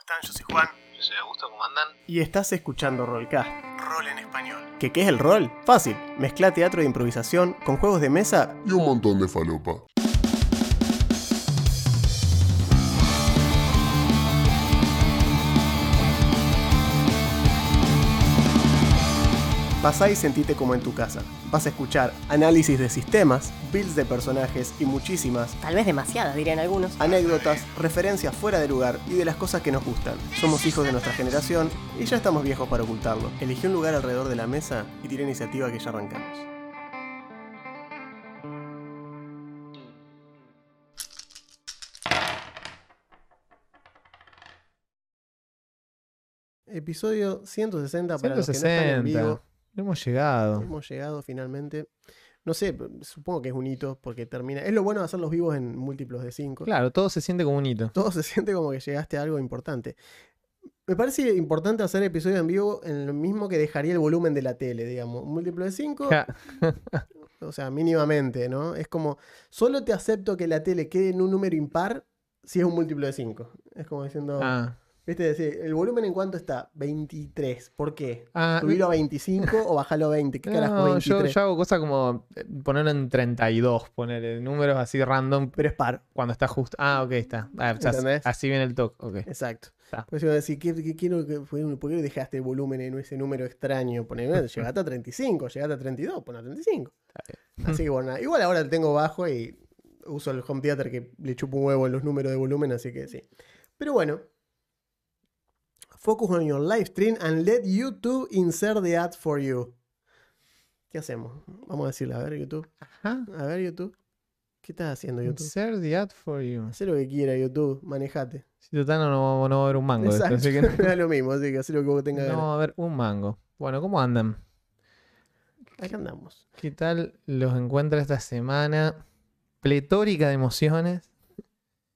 están? Yo soy Juan. Yo soy Augusto, ¿cómo andan? Y estás escuchando Rollcast. Rol en español. ¿Qué, ¿Qué es el rol? Fácil. Mezcla teatro de improvisación con juegos de mesa y un montón de falopa. Pasá y sentite como en tu casa. Vas a escuchar análisis de sistemas, builds de personajes y muchísimas Tal vez demasiadas, dirían algunos. anécdotas, referencias fuera de lugar y de las cosas que nos gustan. Somos hijos de nuestra generación y ya estamos viejos para ocultarlo. Elegí un lugar alrededor de la mesa y tira iniciativa que ya arrancamos. Episodio 160 para los que no están en 160. vivo. Hemos llegado. Hemos llegado finalmente. No sé, supongo que es un hito porque termina. Es lo bueno de hacer los vivos en múltiplos de 5. Claro, todo se siente como un hito. Todo se siente como que llegaste a algo importante. Me parece importante hacer episodios en vivo en lo mismo que dejaría el volumen de la tele, digamos. Múltiplo de 5, Ja, o sea, mínimamente, ¿no? Es como, solo te acepto que la tele quede en un número impar si es un múltiplo de 5. Es como diciendo, ah, ¿viste? ¿el volumen en cuánto está? 23. ¿Por qué? ah, ¿Subirlo a 25 o bajarlo a 20? ¿Qué no, yo, 23? yo hago cosas como eh, ponerlo en 32, poner números así random Pero es par. cuando está justo. Ah, ok, está. Ah, o sea, ¿Entendés? así viene el toque. Exacto. Está. Pues iba a decir, ¿qué, qué quiero que fue- ¿por qué dejaste el volumen en ese número extraño? Poné, llegate a 35, llegate a 32, pon a 35. Así que bueno, igual ahora lo tengo bajo y uso el home theater que le chupo un huevo en los números de volumen, así que sí. Pero bueno. Focus on your live stream and let YouTube insert the ad for you. ¿Qué hacemos? Vamos a decirle, a ver YouTube. Ajá. A ver YouTube. ¿Qué estás haciendo YouTube? Insert the ad for you. Haz lo que quiera YouTube, manejate. Si total no, no, no va a haber un mango esto, Exacto, así que me da lo mismo, así que haz lo que vos tengas no ganas. va a haber un mango. Bueno, ¿cómo andan? Acá andamos. ¿Qué tal los encuentra esta semana? Pletórica de emociones.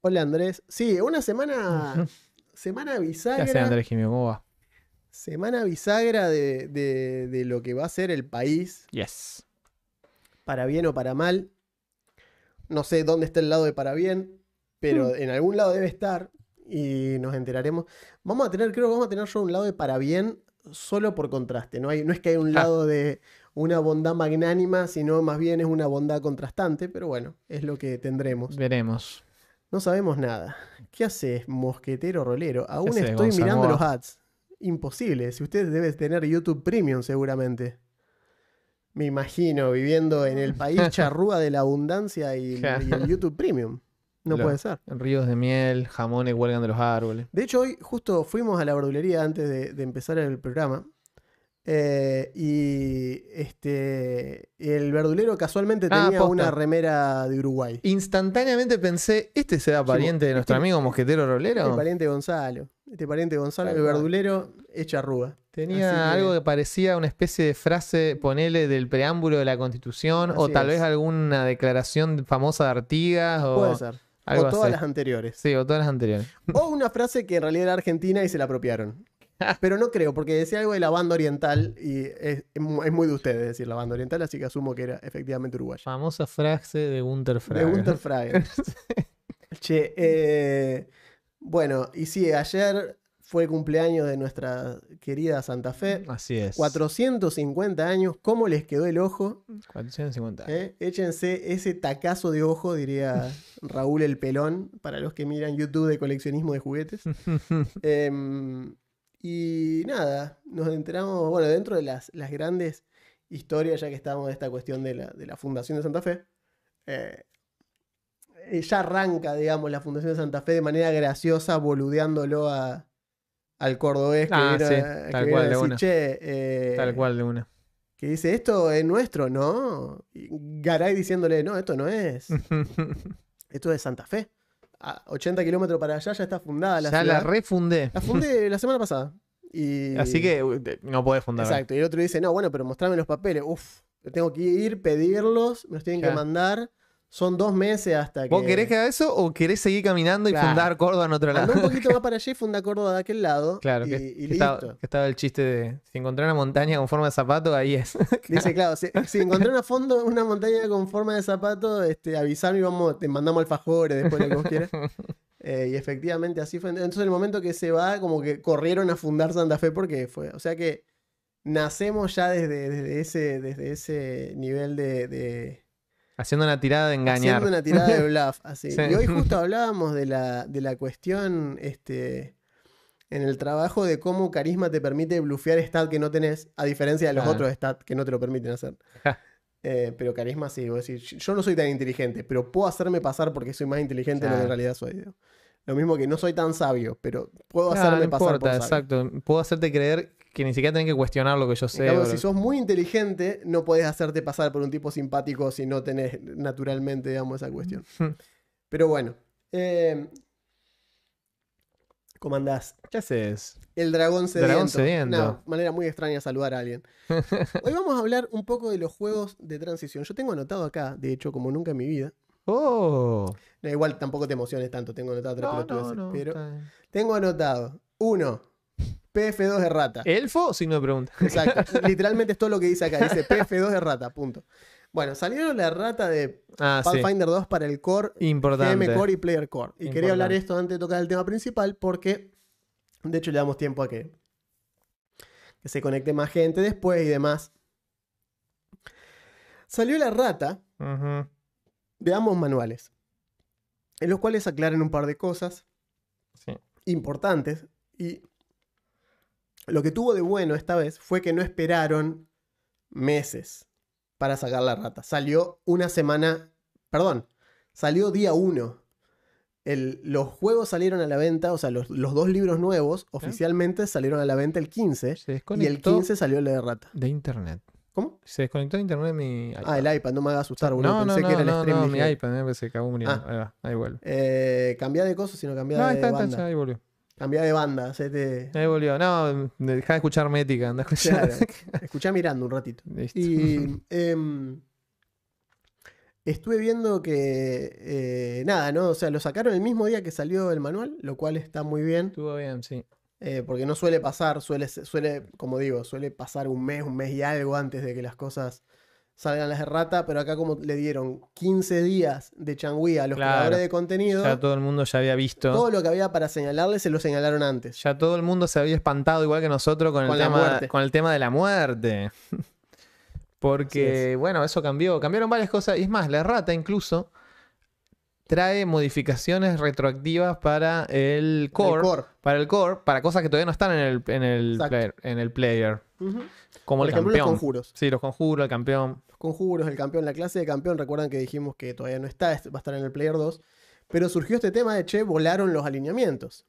Hola Andrés. Sí, una semana. semana ¿Qué bisagra. hace Andrés Jimio? ¿Cómo va? Semana bisagra de, de- de lo que va a ser el país, Yes. para bien o para mal. No sé dónde está el lado de para bien, pero Mm. en algún lado debe estar y nos enteraremos. Vamos a tener, creo que vamos a tener yo un lado de para bien solo por contraste. No, hay, no es que hay un Ah. lado de una bondad magnánima, sino más bien es una bondad contrastante, pero bueno, es lo que tendremos. Veremos. No sabemos nada. ¿Qué haces, mosquetero rolero? Aún estoy Gonzalo? mirando ¿Cómo los ads. Imposible. Si usted debe tener YouTube Premium, seguramente. Me imagino viviendo en el país charrúa de la abundancia y, el YouTube Premium. No Lo- puede ser. Ríos de miel, jamones huelgan de los árboles. De hecho, hoy justo fuimos a la verdulería antes de, de empezar el programa. Eh, y este el verdulero casualmente Ah, tenía posta. una remera de Uruguay. Instantáneamente pensé, ¿este será pariente de nuestro este- amigo mosquetero Este rolero? pariente Gonzalo. Este pariente Gonzalo, el verdulero, echa rúa. Tenía Así algo que parecía una especie de frase, ponele, del preámbulo de la Constitución, o tal es. vez alguna declaración famosa de Artigas, o Puede ser. algo o todas así. las anteriores. Sí, o todas las anteriores. O una frase que en realidad era argentina y se la apropiaron. Pero no creo, porque decía algo de la banda oriental y es, es mu- es muy de ustedes decir la banda oriental, así que asumo que era efectivamente uruguaya. Famosa frase de Gunther De Fraga. Gunther Fraga. che, eh, bueno, y sí, ayer fue el cumpleaños de nuestra querida Santa Fe. Así es. 450 años, ¿cómo les quedó el ojo? 450. ¿Eh? Échense ese tacazo de ojo, diría Raúl el Pelón, para los que miran YouTube de coleccionismo de juguetes. Em, y nada, nos enteramos, bueno, dentro de las, las grandes historias, ya que estamos de esta cuestión de la, de la Fundación de Santa Fe, eh, eh, ya arranca, digamos, la Fundación de Santa Fe de manera graciosa, boludeándolo a, al cordobés que Ah, vino, sí, a- que tal cual, de decir, una. "Che, eh, Tal cual de una. que dice, esto es nuestro, ¿no? Y Garay diciéndole, no, esto no es, esto es Santa Fe. A 80 kilómetros para allá ya está fundada la ya la ciudad. refundé. La fundé la semana pasada. Y... Así que no podés fundar. Exacto. Y el otro dice, no, bueno, pero mostrame los papeles. Uf, tengo que ir, pedirlos, me los tienen que mandar. Son dos meses hasta que... ¿Vos querés que haga eso o querés seguir caminando y Claro. fundar Córdoba en otro lado? Andá un poquito más para allá y funda Córdoba de aquel lado. Claro, y, que, y que estaba, que estaba el chiste de si encontré una montaña con forma de zapato, ahí es. Dice, claro, si, si encontré una, fondo, una montaña con forma de zapato, este, avisame y vamos, te mandamos alfajores después lo que vos quieras. Eh, y efectivamente así fue. Entonces, en el momento que se va, como que corrieron a fundar Santa Fe porque fue. O sea que nacemos ya desde, desde, ese, desde ese nivel de, de- Haciendo una tirada de engañar. Haciendo una tirada de bluff. Así. Sí. Y hoy justo hablábamos de la, de la cuestión este, en el trabajo de cómo carisma te permite blufear stat que no tenés, a diferencia de los otros stat que no te lo permiten hacer. Eh, pero carisma sí, vos decís, yo no soy tan inteligente, pero puedo hacerme pasar porque soy más inteligente de lo que en realidad soy. digo. Lo mismo que no soy tan sabio, pero puedo Claro, hacerme no pasar importa, por sabio. exacto. Puedo hacerte creer que ni siquiera tenés que cuestionar lo que yo sé. cambio, si sos muy inteligente, no podés hacerte pasar por un tipo simpático si no tenés naturalmente, digamos, esa cuestión. Pero bueno. eh, ¿Cómo andás? ¿Qué haces? El dragón sediento. Dragón sediento. Una manera muy extraña de saludar a alguien. Hoy vamos a hablar un poco de los juegos de transición. Yo tengo anotado acá, de hecho, como nunca en mi vida. Oh. No, igual tampoco te emociones tanto, tengo anotado tres No, no, pelotudeces, no, pero tengo anotado. Uno, PF2 de rata. ¿Elfo signo de pregunta? Exacto. Literalmente es todo lo que dice acá. Dice PF2 de rata, punto. Bueno, salieron la rata de Ah, sí. Pathfinder 2 para el core, Importante. GM Core y Player Core. Y quería hablar esto antes de tocar el tema principal porque, de hecho, le damos tiempo a que, que se conecte más gente después y demás. Salió la rata Ujú. de ambos manuales, en los cuales aclaran un par de cosas Sí. importantes. Y lo que tuvo de bueno esta vez fue que no esperaron meses para sacar la rata. Salió una semana, perdón, salió día uno. El- los juegos salieron a la venta, o sea, los, los dos libros nuevos oficialmente salieron a la venta el 15 Se y desconectó el 15 salió la de rata. de internet. ¿Cómo? Se desconectó de internet de mi iPad. Ah, el iPad, no me hagas asustar, boludo. no, no, Pensé no, que era el no, stream. no, mi dije, iPad eh, se acabó muriendo. Ah. Ahí va, ahí vuelve. Eh, de cosas, sino cambia No, de ahí está, está, banda. ya, ahí volvió. Cambia de banda, hacete... Ahí volvió. No, deja de escuchar Mética, anda a escuchar. Claro. Escuchá mirando un ratito. Listo. Y em, estuve viendo que eh, nada, ¿no? O sea, lo sacaron el mismo día que salió el manual, lo cual está muy bien, Estuvo bien, sí. eh, porque no suele pasar, suele, se- suele, como digo, suele pasar un mes, un mes y algo antes de que las cosas salgan las de rata, pero acá como le dieron 15 días de changüí a los Claro. creadores de contenido, Ya todo el mundo ya había visto. todo lo que había para señalarle se lo señalaron antes. Ya todo el mundo se había espantado igual que nosotros con, Con el, tema, con el tema de la muerte. Porque, bueno, eso cambió. Cambiaron varias cosas. Y es más, la rata incluso trae modificaciones retroactivas para el core. El core. Para el core, para cosas que todavía no están en el, en el, player, en el player. Como Por el ejemplo, los campeón. conjuros. Sí, los conjuros, el campeón. Los conjuros, el campeón, la clase de campeón, recuerdan que dijimos que todavía no está, va a estar en el Player 2, pero surgió este tema de, che, volaron los alineamientos.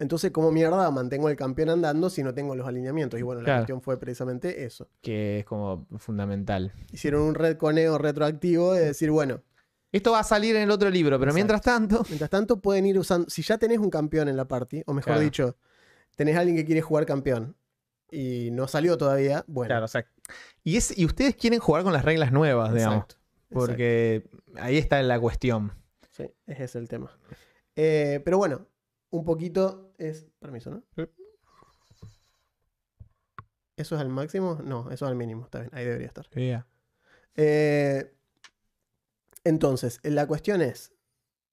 Entonces, ¿cómo mierda mantengo el campeón andando si no tengo los alineamientos? Y bueno, la Claro. cuestión fue precisamente eso. Que es como fundamental. Hicieron un redconeo retroactivo de decir, bueno, Esto va a salir en el otro libro, pero Exacto. mientras tanto. mientras tanto pueden ir usando, si ya tenés un campeón en la party, o mejor Claro. dicho, tenés alguien que quiere jugar campeón y no salió todavía, bueno. Claro, o sea. Y, es, y ustedes quieren jugar con las reglas nuevas, digamos. exacto, exacto. Porque ahí está la cuestión. Sí, ese es el tema. Eh, pero bueno, un poquito es. Permiso, ¿no? Sí. ¿Eso es al máximo? No, eso es al mínimo. Está bien, ahí debería estar. Yeah. Eh, entonces, la cuestión es.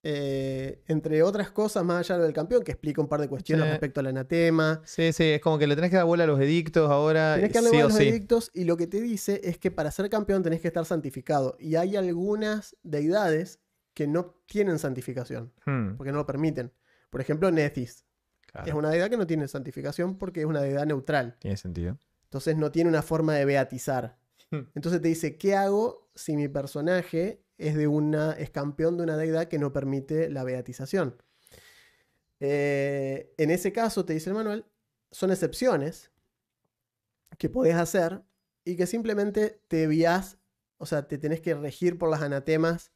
eh, entre otras cosas, más allá del campeón, que explica un par de cuestiones Sí. respecto al anatema. Sí, sí, es como que le tenés que dar bola a los edictos ahora. Tenés que darle sí bola a los sí. edictos y lo que te dice es que para ser campeón tenés que estar santificado. Y hay algunas deidades que no tienen santificación, Hmm, porque no lo permiten. Por ejemplo, claro, Es una deidad que no tiene santificación porque es una deidad neutral. Tiene sentido. Entonces no tiene una forma de beatizar. Hmm. Entonces te dice, ¿qué hago si mi personaje es de una. es campeón de una deidad que no permite la beatización? Eh, en ese caso, te dice el manual, son excepciones que podés hacer y que simplemente te vías, o sea, te tenés que regir por las anatemas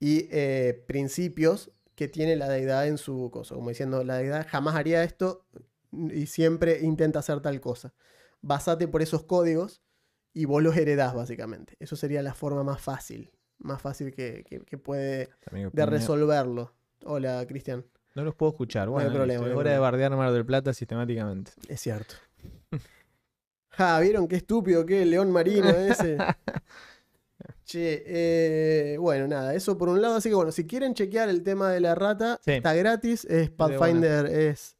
y eh, principios que tiene la deidad en su cosa. Como diciendo, la deidad jamás haría esto y siempre intenta hacer tal cosa. Basate por esos códigos y vos los heredás, básicamente. Eso sería la forma más fácil, más fácil que, que- que puede de resolverlo. Hola, Cristian. No los puedo escuchar. Bueno, problema, no hay es hora de problema. bardear Mar del Plata sistemáticamente. Es cierto. Ja, ¿vieron qué estúpido que el león marino ese? Che, eh, bueno, nada, eso por un lado. Así que bueno, si quieren chequear el tema de la rata, Sí. está gratis. Es De Pathfinder, es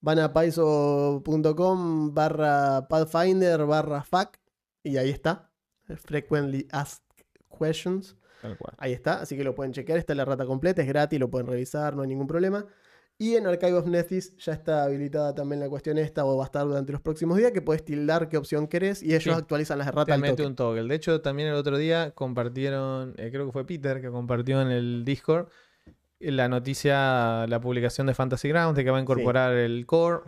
van a paiso.com barra Pathfinder barra FAQ y ahí está. Frequently Asked Questions. Ahí está, así que lo pueden chequear. Está la rata completa, es gratis, lo pueden revisar, no hay ningún problema. Y en Archive of Nethys ya está habilitada también la cuestión esta, o va a estar durante los próximos días, que puedes tildar qué opción querés y ellos Sí. actualizan las erratas Te mete toque. un toggle. De hecho, también el otro día compartieron, eh, creo que fue Peter que compartió en el Discord eh, la noticia, la publicación de Fantasy Grounds de que va a incorporar el core,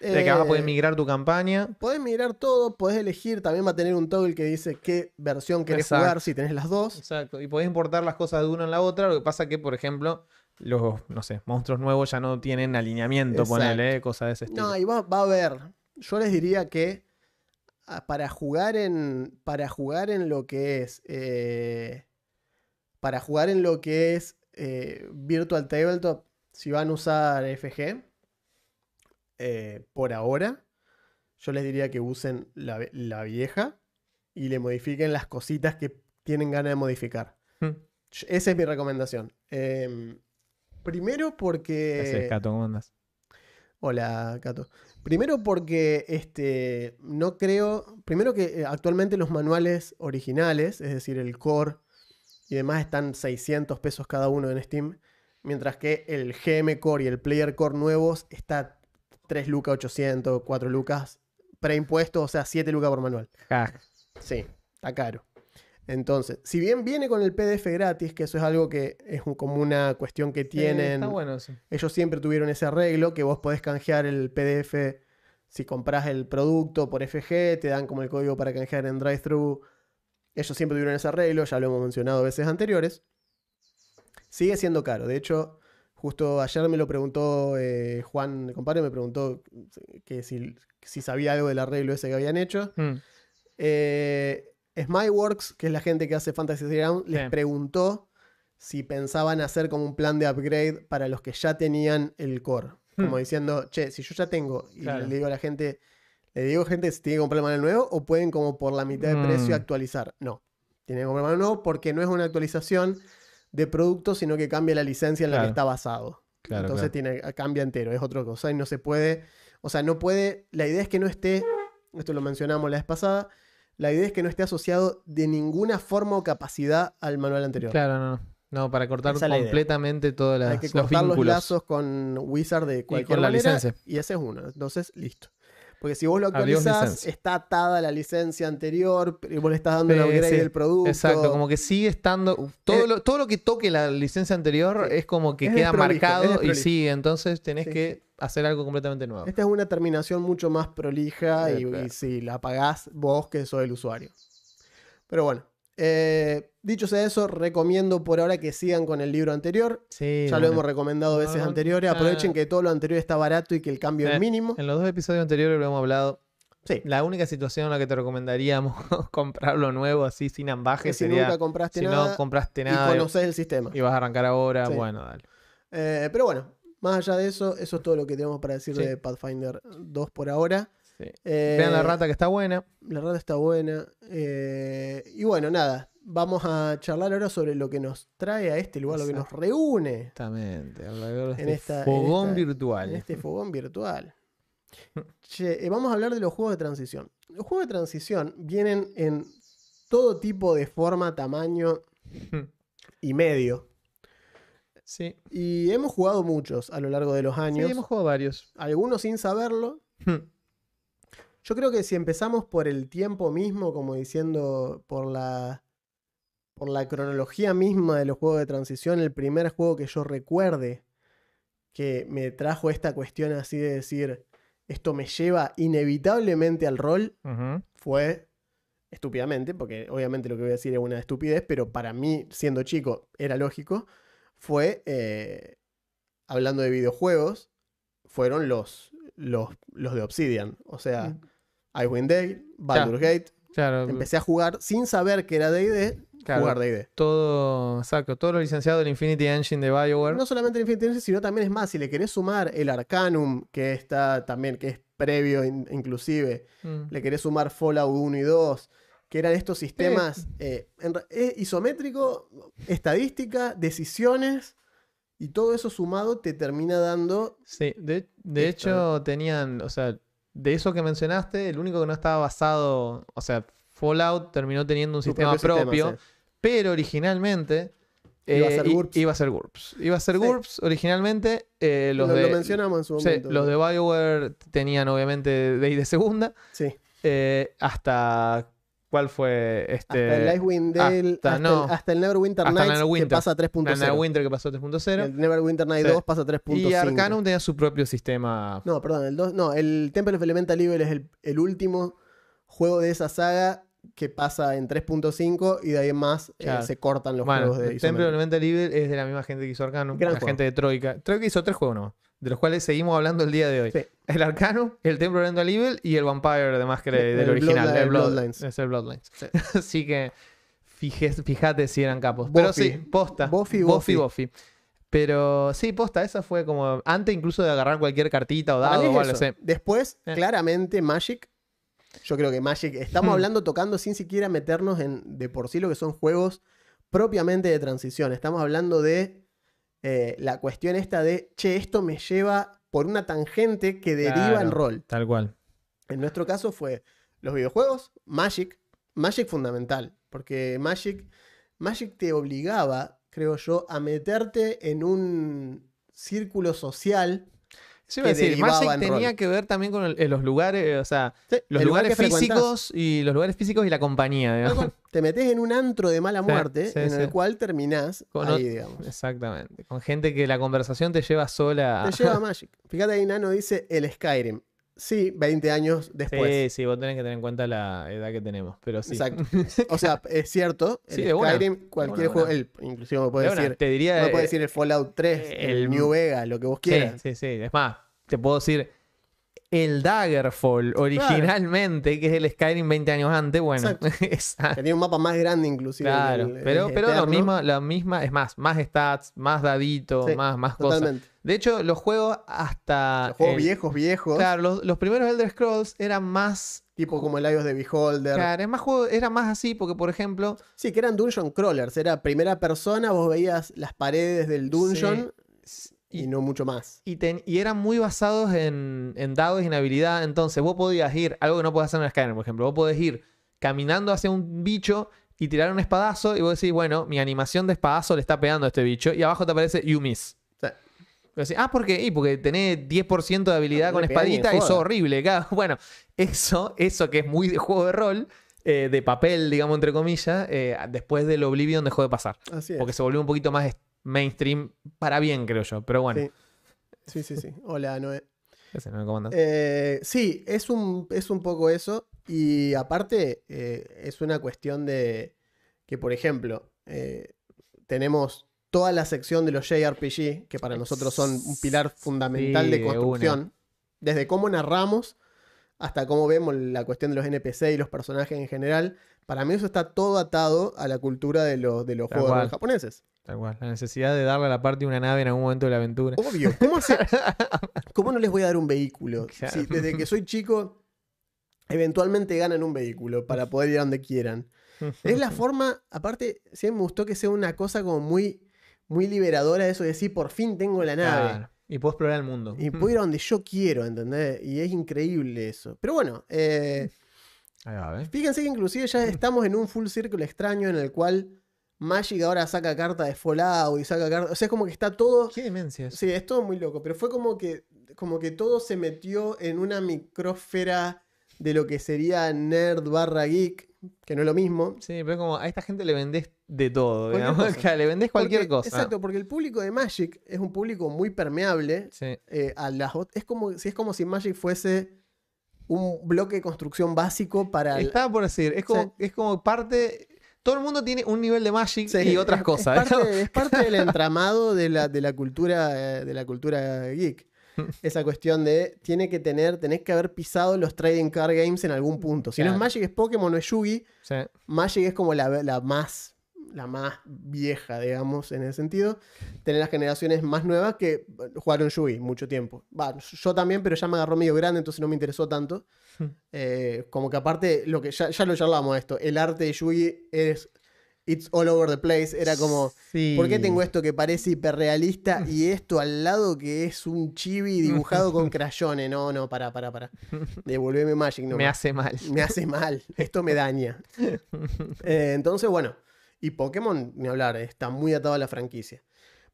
de que vas a poder Eh, migrar tu campaña. Podés migrar todo, podés elegir, también va a tener un toggle que dice qué versión querés Exacto. jugar si tenés las dos. Exacto. Y podés importar las cosas de una en la otra. Lo que pasa que, por ejemplo, los, no sé, monstruos nuevos ya no tienen alineamiento, Exacto. ponele, eh, cosas de ese estilo. No, y va, va a haber. Yo les diría que ah, para jugar en. Para jugar en lo que es. eh, para jugar en lo que es eh, Virtual Tabletop, si van a usar FG, eh, por ahora, yo les diría que usen la, vieja y le modifiquen las cositas que tienen ganas de modificar. Hmm. Esa es mi recomendación. Em, primero porque... ¿Qué haces, Cato? ¿Cómo andas? Hola, Cato. Primero porque este, no creo. Primero que eh, actualmente los manuales originales, es decir, el core y demás, están 600 pesos cada uno en Steam. Mientras que el GM Core y el Player Core nuevos está 3 lucas 800, 4 lucas preimpuesto, o sea, 7 lucas por manual. Sí, está caro. Entonces, si bien viene con el PDF gratis, que eso es algo que es un- como una cuestión que Sí, tienen. está bueno, sí. Ellos siempre tuvieron ese arreglo que vos podés canjear el PDF si compras el producto por FG, te dan como el código para canjear en drive-thru. Ellos siempre tuvieron ese arreglo, ya lo hemos mencionado veces anteriores. Sigue siendo caro. De hecho, justo ayer me lo preguntó eh, Juan, compadre, me preguntó que si, si sabía algo del arreglo ese que habían hecho. Mm. Eh, Smileworks, que es la gente que hace Fantasy Ground, les Sí. preguntó si pensaban hacer como un plan de upgrade para los que ya tenían el core. Como Hmm. diciendo, che, si yo ya tengo, y Claro. le digo a la gente, le digo gente si tiene que comprar el manual nuevo o pueden como por la mitad de precio Mm. actualizar. No, tienen que comprar el manual nuevo porque no es una actualización de producto, sino que cambia la licencia en la que está basado. Claro, Entonces claro. tiene, cambia entero, es otra cosa y no se puede, o sea, no puede, la idea es que no esté, esto lo mencionamos la vez pasada, la idea es que no esté asociado de ninguna forma o capacidad al manual anterior. Claro, no, no. No, para cortar Esa la completamente todos las- Hay que los cortar los vínculos. lazos con Wizard de cualquier con la manera, licencia. Y ese es uno, entonces listo. Porque si vos lo actualizás, está atada la licencia anterior y vos le estás dando un Sí, upgrade sí. del producto. Exacto, como que sigue estando. Todo, Eh, lo, todo lo que toque la licencia anterior Sí. es como que Es queda marcado y sigue. Entonces tenés que hacer algo completamente nuevo. Esta es una terminación mucho más prolija y si la pagás vos que sos el usuario. Pero bueno, eh, dicho sea eso, recomiendo por ahora que sigan con el libro anterior. Sí, Ya lo hemos recomendado veces No, anteriores. Aprovechen que todo lo anterior está barato y que el cambio Eh, es mínimo. En los dos episodios anteriores lo hemos hablado. Sí. La única situación en la que te recomendaríamos comprarlo nuevo así sin ambaje Que si sería nunca compraste si nada no compraste y nada y, conoces el sistema. y vas a arrancar ahora, Sí. bueno, dale. Eh, pero bueno, más allá de eso, eso es todo lo que tenemos para decir Sí. de Pathfinder 2 por ahora. Sí. Eh, Vean la rata que está buena. La rata está buena. Eh, y bueno, nada. Vamos a charlar ahora sobre lo que nos trae a este lugar, lo que nos reúne Exactamente. alrededor de En este esta- en fogón esta- virtual. en este fogón virtual. Che, eh, vamos a hablar de los juegos de transición. Los juegos de transición vienen en todo tipo de forma, tamaño y medio. Sí. Y hemos jugado muchos a lo largo de los Sí, años. hemos jugado varios. Algunos sin saberlo. Yo creo que si empezamos por el tiempo mismo, como diciendo por la por la cronología misma de los juegos de transición, el primer juego que yo recuerde que me trajo esta cuestión así de decir esto me lleva inevitablemente al rol fue estúpidamente, porque obviamente lo que voy a decir es una estupidez, pero para mí, siendo chico, era lógico, fue, eh, hablando de videojuegos, fueron los, los, los de Obsidian. O sea, Icewind Dale, Baldur's Gate. Claro, Empecé a jugar sin saber que era D&D, Claro. jugar D&D. todo, exacto, todo lo licenciado del Infinity Engine de BioWare. No solamente el Infinity Engine, sino también es más, si le querés sumar el Arcanum, que está también, que es previo in- inclusive, Mm. le querés sumar Fallout 1 y 2, que eran estos sistemas eh, en eh, isométrico, estadística, decisiones, y todo eso sumado te termina dando Sí, de, de hecho tenían, o sea, de eso que mencionaste, el único que no estaba basado, o sea, Fallout terminó teniendo un su sistema propio, sistema, sí. pero originalmente Iba a eh, ser GURPS. iba a ser GURPS. Iba a ser Sí. GURPS originalmente. eh, los lo, de, lo mencionamos en su sí, momento. los de BioWare tenían obviamente Day de segunda. Sí. eh, hasta. ¿Cuál fue? Este, hasta el Icewind Dale, hasta- hasta, no. el, hasta el Neverwinter Nights, que Neverwinter. pasa a 3.0. Winter que pasó a 3.0. El Neverwinter Night Sí. 2 pasa a 3.5. Y Arcanum tenía su propio sistema. No, perdón, el 2. No, el Temple of Elemental Evil es el, el último juego de esa saga que pasa en 3.5 y de ahí en más eh, se cortan los Bueno, juegos de el Temple of. Elemental Evil es de la misma gente que hizo Arcanum, Gran la juego. gente de Troika. Troika hizo tres juegos nomás, de los cuales seguimos hablando el día de hoy. Sí. El Arcanum, el of Elemental Evil y el Vampire de Máscara del el original, Bloodline- el Blood- Bloodlines. Es el Bloodlines. Sí. Así que fíjate si eran capos. Pero sí, posta. Buffy, Buffy, Buffy. Pero sí, posta, esa fue como antes incluso de agarrar cualquier cartita o dado o algo así. Después, Eh. claramente, Magic. Yo creo que Magic. Estamos Hmm. hablando, tocando sin siquiera meternos en de por sí lo que son juegos propiamente de transición. Estamos hablando de eh, la cuestión esta de, che, esto me lleva por una tangente que deriva en rol. Tal cual. En nuestro caso fue los videojuegos, Magic, Magic fundamental, porque Magic, Magic te obligaba, creo yo, a meterte en un círculo social. Eso iba a decir, Magic en tenía rol. que ver también con el- en los lugares, o sea, Sí, los lugar lugares físicos y los lugares físicos y la compañía, digamos. Te metes en un antro de mala muerte sí, en el cual terminás Con ahí, digamos. Exactamente. Con gente que la conversación te lleva sola. Te lleva a Magic. Fíjate ahí, Nano dice el Skyrim. Sí, 20 años después. Sí, sí, vos tenés que tener en cuenta la edad que tenemos, pero sí. Exacto. O sea, es cierto. Sí, de. Skyrim, cualquier juego, el, inclusive me puede De decir, te diría. me puede eh, decir el Fallout 3, el, el- New Vegas, lo que vos sí, quieras. sí, sí. Es más, te puedo decir. El Daggerfall originalmente, que es el Skyrim 20 años antes, bueno, esa- Tenía un mapa más grande, inclusive. claro. el- el pero pero lo Eterno. mismo, la misma, es más, más stats, más dadito, Sí, más, más cosas. De hecho, los juegos hasta. Los juegos el- viejos, viejos. Claro, los, los primeros Elder Scrolls eran más. Tipo como el iOS de Beholder. Claro, es más juego, era más así, porque por ejemplo, Sí, que eran dungeon crawlers. Era primera persona, vos veías las paredes del dungeon y, y- no mucho más. Y, ten- y eran muy basados en, en dados y en habilidad. Entonces, vos podías ir, algo que no podés hacer en el Skyrim, por ejemplo, vos podés ir caminando hacia un bicho y tirar un espadazo y vos decís, bueno, mi animación de espadazo le está pegando a este bicho y abajo te aparece You Miss. Decís, ah, ¿por qué? Y porque tenés 10% de habilidad No con espadita y sos horrible. Bueno, eso, eso que es muy de juego de rol, eh, de papel, digamos, entre comillas, eh, después del Oblivion dejó de pasar. Así es. Porque se volvió un poquito más mainstream para bien, creo yo. Pero bueno, Sí. Sí, sí, sí. Hola, Noé. ese no. Eh, sí, es un, es un poco eso. Y aparte, eh, es una cuestión de que, por ejemplo, eh, tenemos toda la sección de los JRPG, que para nosotros son un pilar fundamental Sí, de de construcción. Desde cómo narramos hasta cómo vemos la cuestión de los NPC y los personajes en general. Para mí eso está todo atado a la cultura de los, de los Tal juegos cual. japoneses. Tal cual. La necesidad de darle a la parte de una nave en algún momento de la aventura. Obvio. ¿Cómo, hacer- ¿Cómo no les voy a dar un vehículo? Claro. Si desde que soy chico, eventualmente ganan un vehículo para poder ir a donde quieran. Es la forma, aparte, siempre me gustó que sea una cosa como muy, muy liberadora eso de decir, por fin tengo la nave. Claro. Y puedo explorar el mundo. Y puedo ir a donde yo quiero, ¿entendés? Y es increíble eso. Pero bueno, eh, Ahí va, ¿ves? fíjense que inclusive ya estamos en un full círculo extraño en el cual Magic ahora saca carta de Fallout y saca carta... O sea, es como que está todo... Qué demencias. Sí, es todo muy loco, pero fue como que, como que todo se metió en una micrósfera de lo que sería nerd barra geek, que no es lo mismo. Sí, pero es como a esta gente le vendés de todo, digamos. Claro, le vendés cualquier Porque- cosa. Exacto, porque el público de Magic es un público muy permeable Sí. eh, a las es como si es como si Magic fuese un bloque de construcción básico para el- Estaba por decir, es como, es como parte. Todo el mundo tiene un nivel de Magic Sí, y otras es- cosas. Es parte, es parte del entramado de la, de la cultura eh, de la cultura geek. Esa cuestión de tiene que tener, tenés que haber pisado los trading card games en algún punto. Si no es. Magic es Pokémon o es Yugi, Sí. Magic es como la, la más la más vieja, digamos, en ese sentido. Tenés las generaciones más nuevas que jugaron Yui mucho tiempo. Va, yo también, pero ya me agarró medio grande, entonces no me interesó tanto. Eh, como que aparte, lo que ya, ya lo charlamos esto, el arte de Yui es It's all over the place. Era como, Sí. ¿por qué tengo esto que parece hiperrealista y esto al lado que es un chibi dibujado con crayones? No, no, para, para, para. Devolveme Magic, no. Me hace mal. me hace mal. Esto me daña. Eh, entonces, bueno. Y Pokémon, ni hablar, está muy atado a la franquicia.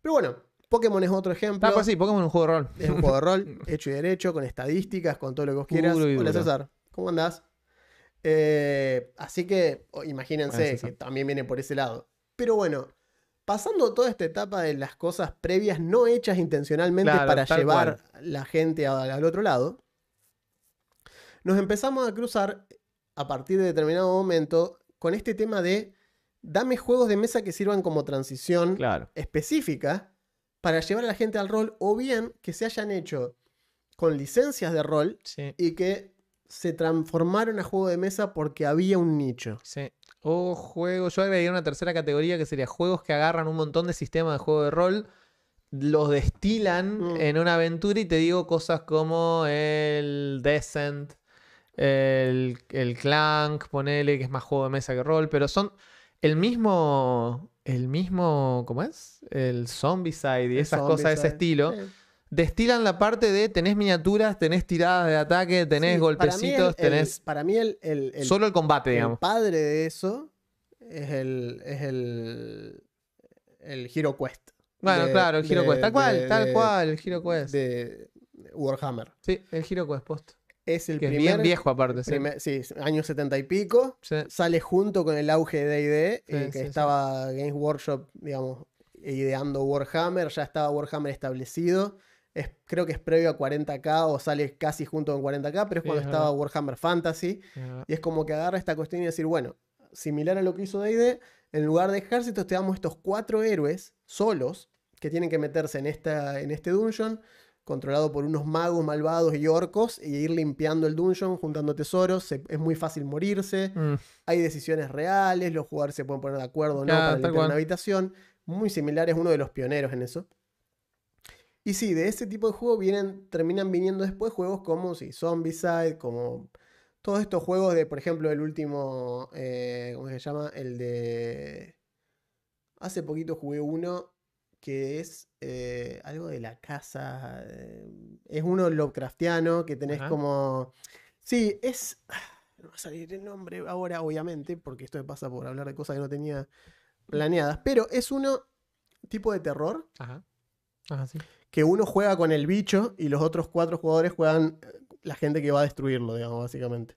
Pero bueno, Pokémon es otro ejemplo. Ah, pues sí, Pokémon es un juego de rol. Es un juego de rol, hecho y derecho, con estadísticas, con todo lo que vos quieras. Y Hola. César, ¿cómo andás? Eh, así que o- imagínense que también viene por ese lado. Pero bueno, pasando toda esta etapa de las cosas previas no hechas intencionalmente Claro, para llevar la gente al otro lado, nos empezamos a cruzar a partir de determinado momento con este tema de dame juegos de mesa que sirvan como transición Claro. específica para llevar a la gente al rol o bien que se hayan hecho con licencias de rol Sí. y que se transformaron a juego de mesa porque había un nicho. Sí. O juegos, yo agregaría una tercera categoría que sería juegos que agarran un montón de sistemas de juego de rol, los destilan Mm. en una aventura y te digo cosas como el Descent, el, el Clank, ponele, que es más juego de mesa que rol, pero son el mismo, el mismo, ¿cómo es? El Zombicide y El esas cosas de ese estilo. Destilan la parte de tenés miniaturas, tenés tiradas de ataque, tenés sí, para mí el- golpecitos, el- tenés para mí el, el- el- solo el combate, el digamos. padre de eso es el, es el, el Hero Quest. Bueno, de- claro, el Hero de- Quest. Tal cual, de- tal cual, el Hero Quest. De Warhammer. Sí, el Hero Quest Post. Es el Que es primer, bien viejo aparte, sí. primer- sí, años 70 y pico. Sí, sale junto con el auge de D&D, Sí, eh, que estaba Games Workshop, digamos, ideando Warhammer, ya estaba Warhammer establecido. Es, creo que es previo a 40k o sale casi junto con 40k, pero es cuando es estaba. Warhammer Fantasy. Y es como que agarra esta cuestión y decir, bueno, similar a lo que hizo D&D, en lugar de ejércitos te damos estos cuatro héroes solos que tienen que meterse en, esta, en este dungeon, controlado por unos magos malvados y orcos, y ir limpiando el dungeon, juntando tesoros. se- es muy fácil morirse. Mm, Hay decisiones reales, los jugadores se pueden poner de acuerdo o no para limpiar una habitación. Muy similar, es uno de los pioneros en eso. Y sí, de ese tipo de juegos vienen, terminan viniendo después juegos como sí, Zombicide, como todos estos juegos de, por ejemplo, el último, eh, ¿cómo se llama? El de... Hace poquito jugué uno que es eh, algo de la casa. eh, es uno Lovecraftiano que tenés Ajá. como... Sí, es... No va a salir el nombre ahora, obviamente, porque esto me pasa por hablar de cosas que no tenía planeadas. Pero es uno tipo de terror Ajá. Ajá, sí. que uno juega con el bicho y los otros cuatro jugadores juegan eh, la gente que va a destruirlo, digamos, básicamente.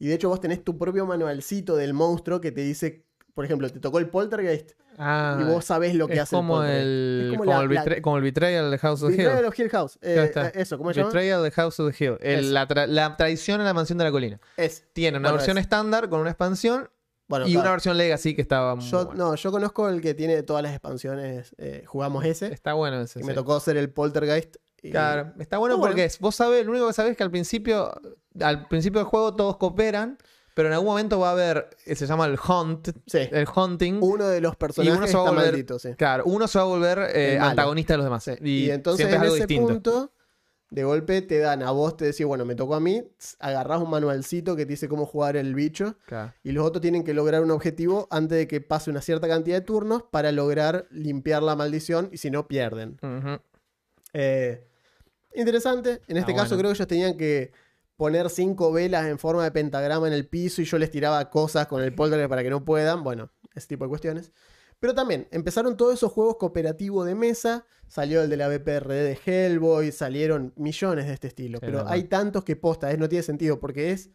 Y de hecho vos tenés tu propio manualcito del monstruo que te dice, por ejemplo, te tocó el poltergeist Ah, y vos sabés lo que es hace como el el, Es como, como la- el la- como el Betrayal de House of the Betrayal Hill. of Hill House. Eh, eh, eso, ¿cómo se llama? Betrayal de House of the Hill. El- la, tra- la traición en la mansión de la colina. Es. Tiene una Bueno, versión es. estándar con una expansión Bueno, y claro, una versión Legacy que estaba muy yo, no, yo conozco el que tiene todas las expansiones. eh, jugamos ese. Está bueno ese. y me tocó hacer el poltergeist. y- Claro, está bueno bueno. porque es- vos sabés, lo único que sabés es que al principio, al principio del juego todos cooperan, pero en algún momento va a haber, eh, se llama el hunt, Sí. el hunting. Uno de los personajes uno se va a está volver- maldito, sí. Claro, uno se va a volver eh, antagonista de los demás. Sí. Y, Y, entonces es en algo ese distinto. punto, de golpe te dan a vos, te decís, bueno, me tocó a mí, agarrás un manualcito que te dice cómo jugar el bicho, Claro. y los otros tienen que lograr un objetivo antes de que pase una cierta cantidad de turnos para lograr limpiar la maldición, y si no, pierden. Eh, interesante. En este Ah, caso bueno. creo que ellos tenían que poner cinco velas en forma de pentagrama en el piso y yo les tiraba cosas con el poltergeist para que no puedan. Bueno, ese tipo de cuestiones. Pero también empezaron todos esos juegos cooperativos de mesa. Salió el de la BPRD de Hellboy. Salieron millones de este estilo. Sí, pero verdad. hay tantos que posta, es, no tiene sentido porque es.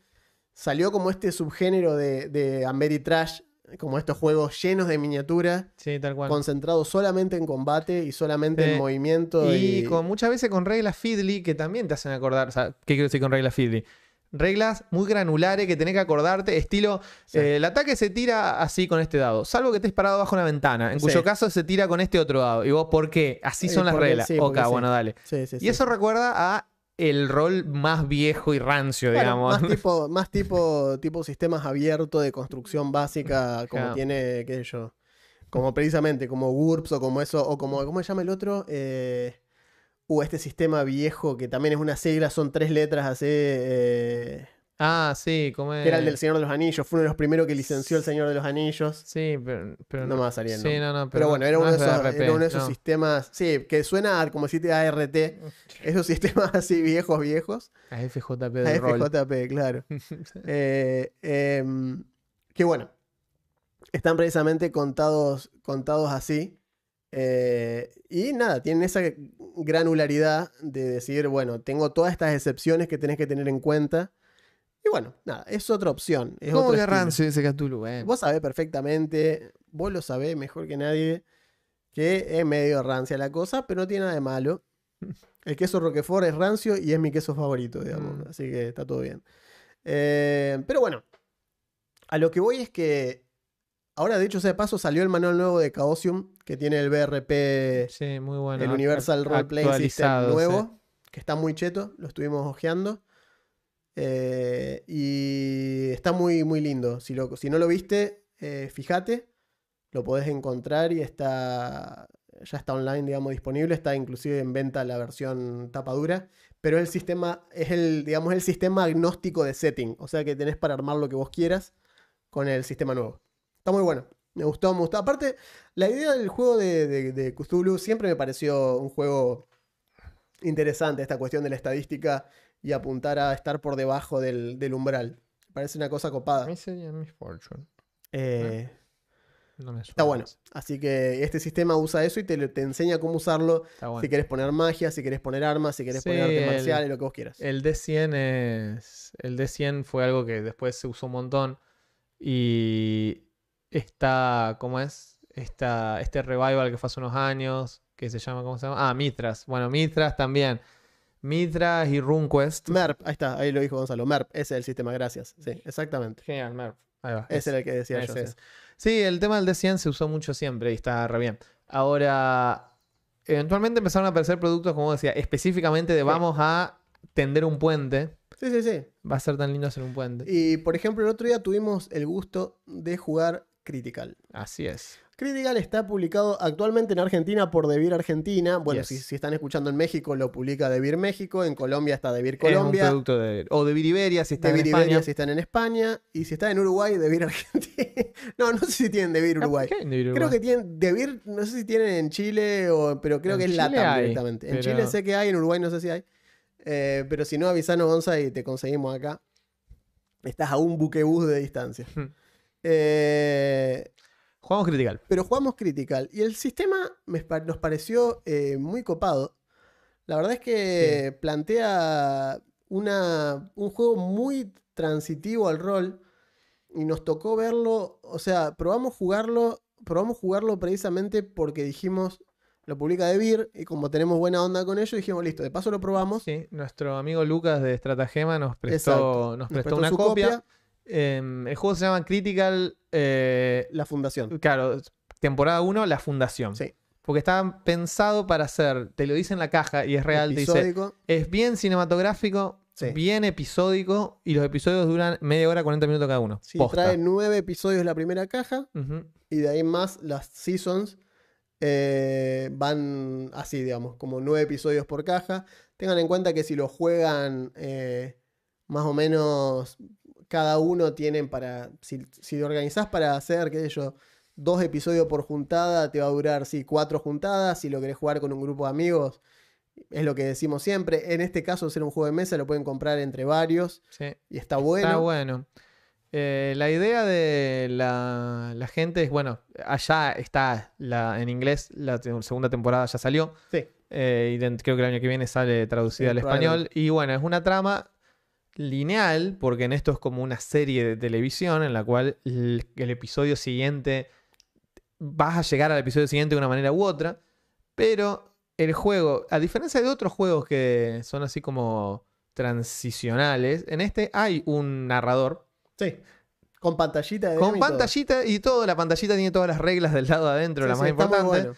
Salió como este subgénero de, de Amberi Trash. Como estos juegos llenos de miniatura. Sí, tal cual. Concentrados solamente en combate y solamente Sí. en movimiento. Y Y, con, muchas veces con reglas fiddly que también te hacen acordar. O sea, ¿qué quiero decir con reglas fiddly? Reglas muy granulares que tenés que acordarte, estilo, Sí. eh, el ataque se tira así con este dado, salvo que estés parado bajo una ventana, en cuyo caso se tira con este otro dado. Y vos, ¿por qué? Así son las reglas. ok, bueno, dale. Sí, sí, Y eso recuerda a el rol más viejo y rancio, digamos. Más tipo, más tipo, tipo sistemas abiertos de construcción básica, como Claro. tiene, qué sé yo. Como precisamente, como GURPS o como eso, o como, ¿cómo se llama el otro? Eh, uh, este sistema viejo que también es una sigla, son tres letras así. eh, Ah, sí, como es. que era el del Señor de los Anillos, fue uno de los primeros que licenció el Señor de los Anillos. Sí, pero, pero No me va a salir el Sí, no, no, Pero, bueno, era no uno, de es esos, RP, era uno de esos no. sistemas, sí, que suena a como si te ART, esos sistemas así viejos, viejos. A FJP A del rol. FJP, claro. Eh, em, que bueno, están precisamente contados, contados así. eh, y nada, tienen esa granularidad de decir, bueno, tengo todas estas excepciones que tenés que tener en cuenta. Y bueno, nada, es otra opción. Es ¿Cómo que rancio ese Cthulhu? eh? Vos sabés perfectamente, vos lo sabés mejor que nadie, que es medio rancia la cosa, pero no tiene nada de malo. El queso Roquefort es rancio y es mi queso favorito, digamos. Mm. Así que está todo bien. Eh, pero bueno, a lo que voy es que ahora, de hecho, sea de paso, salió el manual nuevo de Chaosium, que tiene el BRP, Sí, muy bueno. el Universal Role Playing System nuevo, sí. que está muy cheto, lo estuvimos hojeando. Eh, y está muy, muy lindo. Si, lo- si no lo viste, eh, fíjate, lo podés encontrar y está ya está online, digamos, disponible. Está inclusive en venta la versión tapadura. Pero el sistema es el, digamos, el sistema agnóstico de setting. O sea que tenés para armar lo que vos quieras con el sistema nuevo. Está muy bueno. Me gustó, me gustó. Aparte, la idea del juego de, de, de siempre me pareció un juego interesante, esta cuestión de la estadística y apuntar a estar por debajo del, del umbral. Parece una cosa copada. A mí sería Misfortune. Eh, No me está bueno. Así que este sistema usa eso y te, te enseña cómo usarlo. Bueno. Si querés poner magia, si querés poner armas, si querés Sí, poner artes el- marciales, lo que vos quieras. El D100 es. El D100 fue algo que después se usó un montón. Y está. ¿Cómo es? Está este revival que fue hace unos años. Que se llama. ¿Cómo se llama? Ah, Mitras. Bueno, Mitras también. Mitras y RuneQuest. MERP, ahí está, ahí lo dijo Gonzalo. MERP, ese es el sistema, gracias. Sí, exactamente. Genial, Merp. Ahí va. Ese era el que decía yo. Ese sí. es. Sí, el tema del D100 se usó mucho siempre y está re bien. Ahora, eventualmente empezaron a aparecer productos, como decía, específicamente de Sí. vamos a tender un puente. Sí, sí, sí. Va a ser tan lindo hacer un puente. Y por ejemplo, el otro día tuvimos el gusto de jugar Critical. Así es. Critical está publicado actualmente en Argentina por Devir Argentina. Bueno, Yes. si, si están escuchando en México, lo publica Devir México. En Colombia está Devir Es un Colombia. producto de. O de Viriberia si está Devir en Iberia España. si están en España. Y si están en Uruguay, Devir Argentina. no, no sé si tienen Devir Ah, ¿por Uruguay. qué en Devir Creo Uruguay? que tienen Devir, no sé si tienen en Chile, o, pero creo En que es Chile LATAM hay, directamente. En Chile sé que hay, en Uruguay no sé si hay. Eh, pero si no, avisanos, Gonza, y te conseguimos acá. Estás a un buquebús de distancia. Eh, Jugamos Critical. pero jugamos Critical. Y el sistema me nos pareció eh, muy copado. La verdad es que plantea una, un juego muy transitivo al rol. Y nos tocó verlo. O sea, probamos jugarlo. Probamos jugarlo precisamente porque dijimos. Lo publica Devir. Y como tenemos buena onda con ello, dijimos, listo, de paso lo probamos. Sí, nuestro amigo Lucas de Estratagema nos prestó, nos Nos prestó una copia. Em, el juego se llama Critical. eh, La fundación. claro, temporada 1, La Fundación. Sí. Porque estaba pensado para hacer, te lo dice en la caja y es real, te dice, Episódico. es bien cinematográfico, Sí. bien episódico y los episodios duran media hora, 40 minutos cada uno. Sí, Posta. trae nueve episodios la primera caja. Y de ahí más las seasons eh, van así, digamos, como nueve episodios por caja. Tengan en cuenta que si lo juegan eh, más o menos cada uno tienen para, si, si lo organizás para hacer, qué sé yo, dos episodios por juntada, te va a durar, sí, cuatro juntadas. Si lo querés jugar con un grupo de amigos, es lo que decimos siempre. En este caso, ser un juego de mesa, lo pueden comprar entre varios Sí. y está bueno. Está bueno. Eh, la idea de la, la gente es, bueno, allá está la, en inglés, la segunda temporada ya salió. Sí. eh, y creo que el año que viene sale traducida Sí, al español. Y bueno, es una trama lineal, porque en esto es como una serie de televisión en la cual el, el episodio siguiente vas a llegar al episodio siguiente de una manera u otra. Pero el juego, a diferencia de otros juegos que son así como transicionales, en este hay un narrador Sí. Con pantallita de con DM y todo. pantallita y todo. La pantallita tiene todas las reglas del lado de adentro, Sí, la más importante. bueno.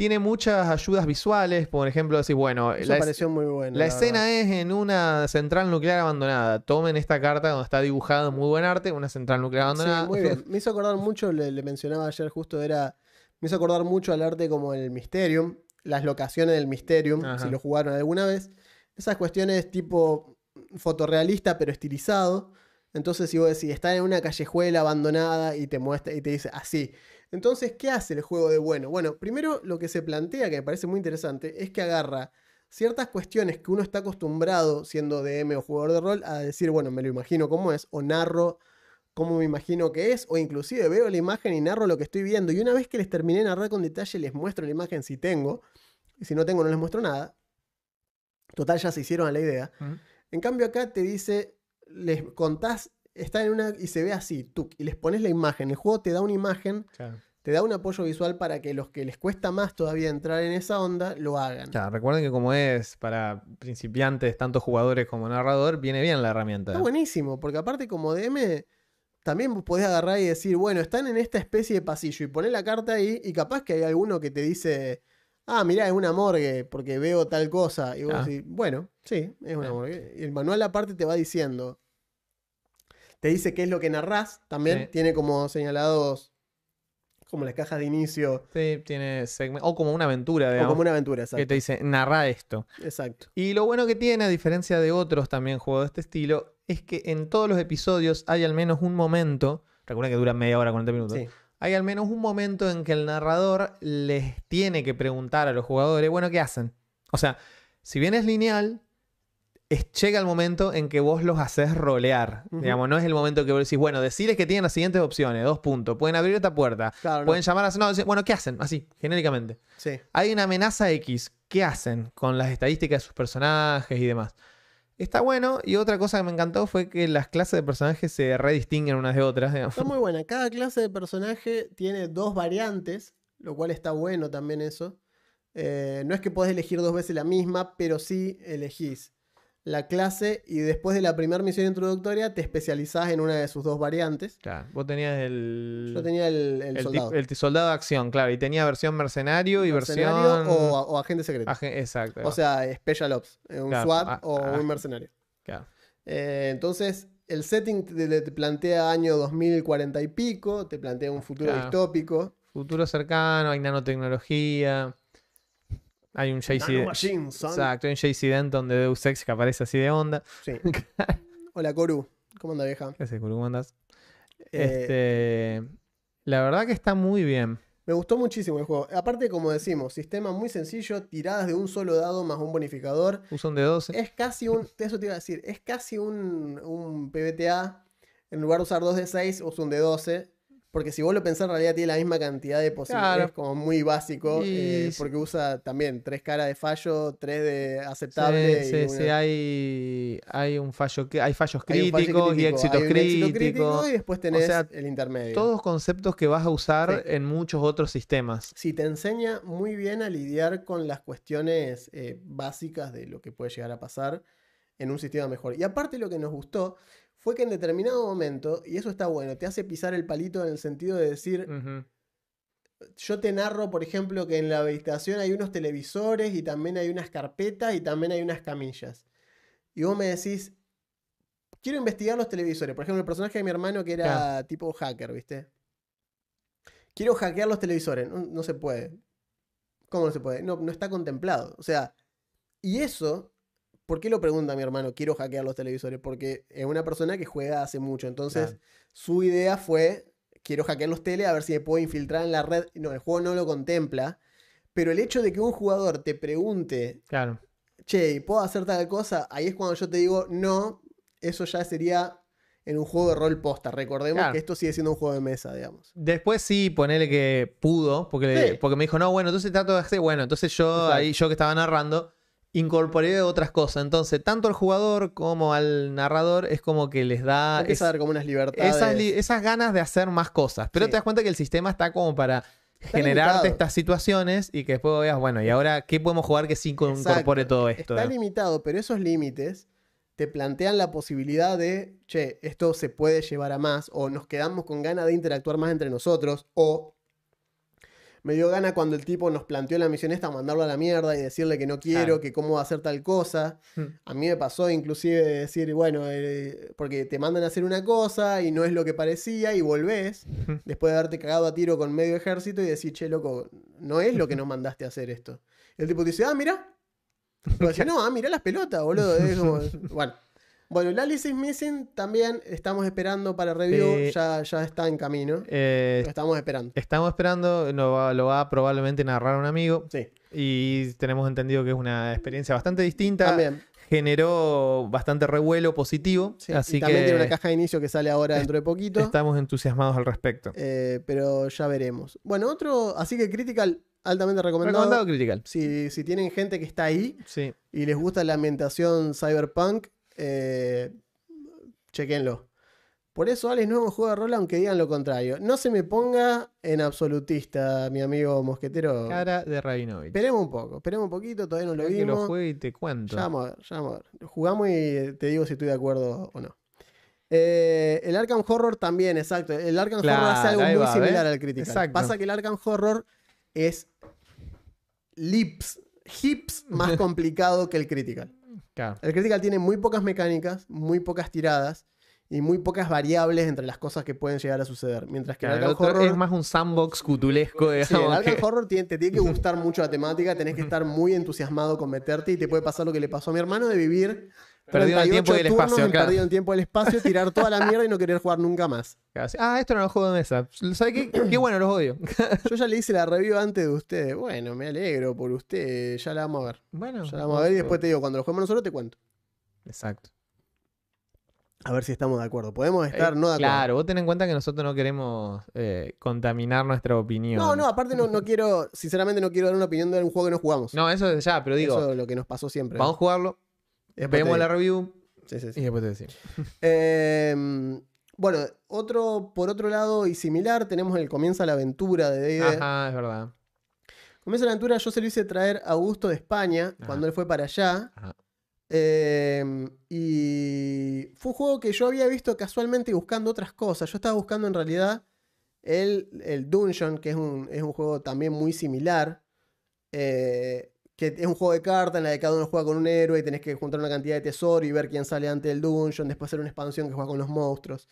Tiene muchas ayudas visuales, por ejemplo, decir, bueno, Eso la, es- pareció muy bueno. la escena es en una central nuclear abandonada. Tomen esta carta donde está dibujado muy buen arte, una central nuclear abandonada. Sí, muy bien. Me hizo acordar mucho, le, le mencionaba ayer justo, era Me hizo acordar mucho al arte como el Mysterium, las locaciones del Mysterium, Ajá. si lo jugaron alguna vez. Esas cuestiones tipo fotorrealista pero estilizado. Entonces, si vos decís, está en una callejuela abandonada y te muestra y te dice así. Entonces, ¿qué hace el juego de bueno? Bueno, primero lo que se plantea, que me parece muy interesante, es que agarra ciertas cuestiones que uno está acostumbrado, siendo DM o jugador de rol, a decir, bueno, me lo imagino cómo es, o narro cómo me imagino que es, o inclusive veo la imagen y narro lo que estoy viendo. Y una vez que les terminé de narrar con detalle, les muestro la imagen si tengo, y si no tengo, no les muestro nada. Total, ya se hicieron a la idea. En cambio, acá te dice, les contás, está en una y se ve así, tuc, y les pones la imagen. El juego te da una imagen, Claro. te da un apoyo visual para que los que les cuesta más todavía entrar en esa onda lo hagan. Claro, recuerden que como es para principiantes, tanto jugadores como narrador, viene bien la herramienta. Está buenísimo, porque aparte como DM también podés agarrar y decir, bueno, están en esta especie de pasillo y poner la carta ahí y capaz que hay alguno que te dice, ah, mirá, es una morgue porque veo tal cosa. Y vos Ah. decís, bueno, sí, es una morgue. Y el manual aparte te va diciendo, te dice qué es lo que narrás, también Sí. tiene como señalados como las cajas de inicio Sí, tiene segmen- O como una aventura, o como una aventura, Que exacto. te dice, narra esto. Exacto. Y lo bueno que tiene, a diferencia de otros también juegos de este estilo, es que en todos los episodios hay al menos un momento, recuerden que dura media hora, 40 minutos, Sí. hay al menos un momento en que el narrador les tiene que preguntar a los jugadores, bueno, ¿qué hacen? O sea, si bien es lineal, es- llega el momento en que vos los haces rolear. Digamos, no es el momento que vos decís, bueno, decirles que tienen las siguientes opciones, dos puntos, pueden abrir esta puerta, Claro, no. pueden llamar a... No, bueno, ¿qué hacen? Así, genéricamente. Sí. Hay una amenaza X. ¿Qué hacen con las estadísticas de sus personajes y demás? Está bueno. Y otra cosa que me encantó fue que las clases de personajes se redistinguen unas de otras. digamos. Está muy buena. Cada clase de personaje tiene dos variantes, lo cual está bueno también eso. Eh, no es que podés elegir dos veces la misma, pero sí elegís la clase y después de la primera misión introductoria te especializás en una de sus dos variantes. Claro, vos tenías el. Yo tenía el, el el, soldado. el soldado de acción, claro. Y tenía versión mercenario y Mercenario versión. o, o agente secreto. Agen- Exacto. O sea, Special Ops, eh, un Claro, SWAT ah, o ah. un mercenario. claro. Eh, entonces, el setting te, te plantea año 2040 y pico, te plantea un futuro Claro. distópico. Futuro cercano, hay nanotecnología. Hay un JC. Son. Exacto, hay un JC Denton de Deus Ex que aparece así de onda. Sí. Hola, Coru. ¿Cómo anda, vieja? ¿Qué haces? ¿Cómo andás? Eh, Este, la verdad que está muy bien. Me gustó muchísimo el juego. Aparte, como decimos, sistema muy sencillo, tiradas de un solo dado más un bonificador. Usa un de 12. Es casi un. Eso te iba a decir. Es casi un, un PBTA. En lugar de usar 2 de 6, usa un de 12. Porque si vos lo pensás, en realidad tiene la misma cantidad de posibilidades. Claro. como muy básico. Y eh, porque usa también 3 caras de fallo, 3 de aceptable. Sí, y sí, una- sí, hay, hay un fallo, hay fallos hay un fallo críticos y crítico, éxitos hay críticos. crítico y después tenés sea, el intermedio. Todos conceptos que vas a usar Sí. en muchos otros sistemas. Sí, te enseña muy bien a lidiar con las cuestiones eh, básicas de lo que puede llegar a pasar en un sistema mejor. Y aparte lo que nos gustó fue que en determinado momento, y eso está bueno, te hace pisar el palito en el sentido de decir, yo te narro, por ejemplo, que en la habitación hay unos televisores y también hay unas carpetas y también hay unas camillas. Y vos me decís, quiero investigar los televisores. Por ejemplo, el personaje de mi hermano que era tipo hacker, ¿viste? Quiero hackear los televisores. No, no se puede. ¿Cómo no se puede? No, no está contemplado. O sea, y eso, ¿por qué lo pregunta mi hermano? Quiero hackear los televisores. Porque es una persona que juega hace mucho. Entonces, Claro. su idea fue, quiero hackear los tele a ver si me puedo infiltrar en la red. No, el juego no lo contempla. Pero el hecho de que un jugador te pregunte, Claro. che, ¿y ¿puedo hacer tal cosa? Ahí es cuando yo te digo, no, eso ya sería en un juego de rol posta. Recordemos Claro. que esto sigue siendo un juego de mesa, digamos. Después sí, ponele que pudo, porque, Sí. porque me dijo, no, bueno, entonces trato de hacer, bueno, entonces yo Exacto. ahí, yo que estaba narrando, incorporé otras cosas. Entonces, tanto al jugador como al narrador es como que les da Empieza es- a dar como unas libertades. esas, li- esas ganas de hacer más cosas. Pero Sí. te das cuenta que el sistema está como para generarte limitado. estas situaciones y que después veas, bueno, ¿y ahora qué podemos jugar que sí incorpore todo esto? Está limitado, pero esos límites te plantean la posibilidad de, che, esto se puede llevar a más, o nos quedamos con ganas de interactuar más entre nosotros, o Me dio gana cuando el tipo nos planteó la misión esta, mandarlo a la mierda y decirle que no quiero, Claro. que cómo va a hacer tal cosa. Hmm. A mí me pasó inclusive de decir, bueno, eh, porque te mandan a hacer una cosa y no es lo que parecía y volvés, Ujú. después de haberte cagado a tiro con medio ejército y decís, che, loco, no es lo que nos mandaste a hacer esto. Y el tipo te dice, ah, mira. No, ah, mirá las pelotas, boludo. Es como- bueno. Bueno, el Alice is Missing también estamos esperando para review, Eh, ya, ya está en camino. Eh, Lo estamos esperando. estamos esperando, lo va, lo va a probablemente narrar un amigo. Sí, Y tenemos entendido que es una experiencia bastante distinta. también. Generó bastante revuelo positivo. Sí, así y también que tiene una caja de inicio que sale ahora dentro de poquito. estamos entusiasmados al respecto. Eh, pero ya veremos. Bueno, otro, así que Critical, altamente recomendado. Recomendado Critical. Si, si tienen gente que está ahí Sí. y les gusta la ambientación cyberpunk, eh, chequenlo. Por eso, Alex, no es un juego de rol, aunque digan lo contrario. No se me ponga en absolutista, mi amigo mosquetero. Cara de Rabinovich. Esperemos un poco, esperemos un poquito, todavía no lo Esperá que lo vimos. juegue y te cuento. Ya vamos a ver, ya vamos a ver. Jugamos y te digo si estoy de acuerdo o no. Eh, el Arkham Horror también, exacto. El Arkham Horror hace algo muy va, similar ¿ves? al Critical. Exacto. Pasa que el Arkham Horror es lips, hips más complicado que el Critical. Claro. El Critical tiene muy pocas mecánicas, muy pocas tiradas y muy pocas variables entre las cosas que pueden llegar a suceder. Mientras que Claro, el el Arkham Horror es más un sandbox cutulesco, Sí, digamos. el Arkham que- Horror tiene- te tiene que gustar mucho la temática, tenés que estar muy entusiasmado con meterte y te puede pasar lo que le pasó a mi hermano de vivir Perdido en el 38 tiempo y el espacio, claro. perdido en el tiempo y el espacio, tirar toda la mierda y no querer jugar nunca más. Ah, esto no es un juego de mesa. ¿Sabes qué? Qué bueno, los odio. Yo ya le hice la review antes de ustedes. Bueno, me alegro por usted, ya la vamos a ver. Bueno. Ya la vamos a ver y después te digo, cuando lo juguemos nosotros te cuento. Exacto. A ver si estamos de acuerdo. Podemos estar Eh, no de acuerdo. Claro, vos ten en cuenta que nosotros no queremos eh, contaminar nuestra opinión. No, no, aparte no, no quiero, sinceramente no quiero dar una opinión de un juego que no jugamos. No, eso desde ya, pero digo, Eso es lo que nos pasó siempre. vamos a jugarlo, vemos la review Sí, sí, sí. y después te decimos. Eh, bueno, otro, por otro lado y similar, tenemos el Comienza la Aventura de D&D. Ajá, es verdad. Comienza la Aventura yo se lo hice traer a Augusto de España, Ajá. cuando él fue para allá. Ajá. Eh, y fue un juego que yo había visto casualmente buscando otras cosas. Yo estaba buscando en realidad el, el Dungeon, que es un, es un juego también muy similar. eh, que es un juego de cartas en la que cada uno juega con un héroe y tenés que juntar una cantidad de tesoro y ver quién sale antes del dungeon, después hacer una expansión que juega con los monstruos.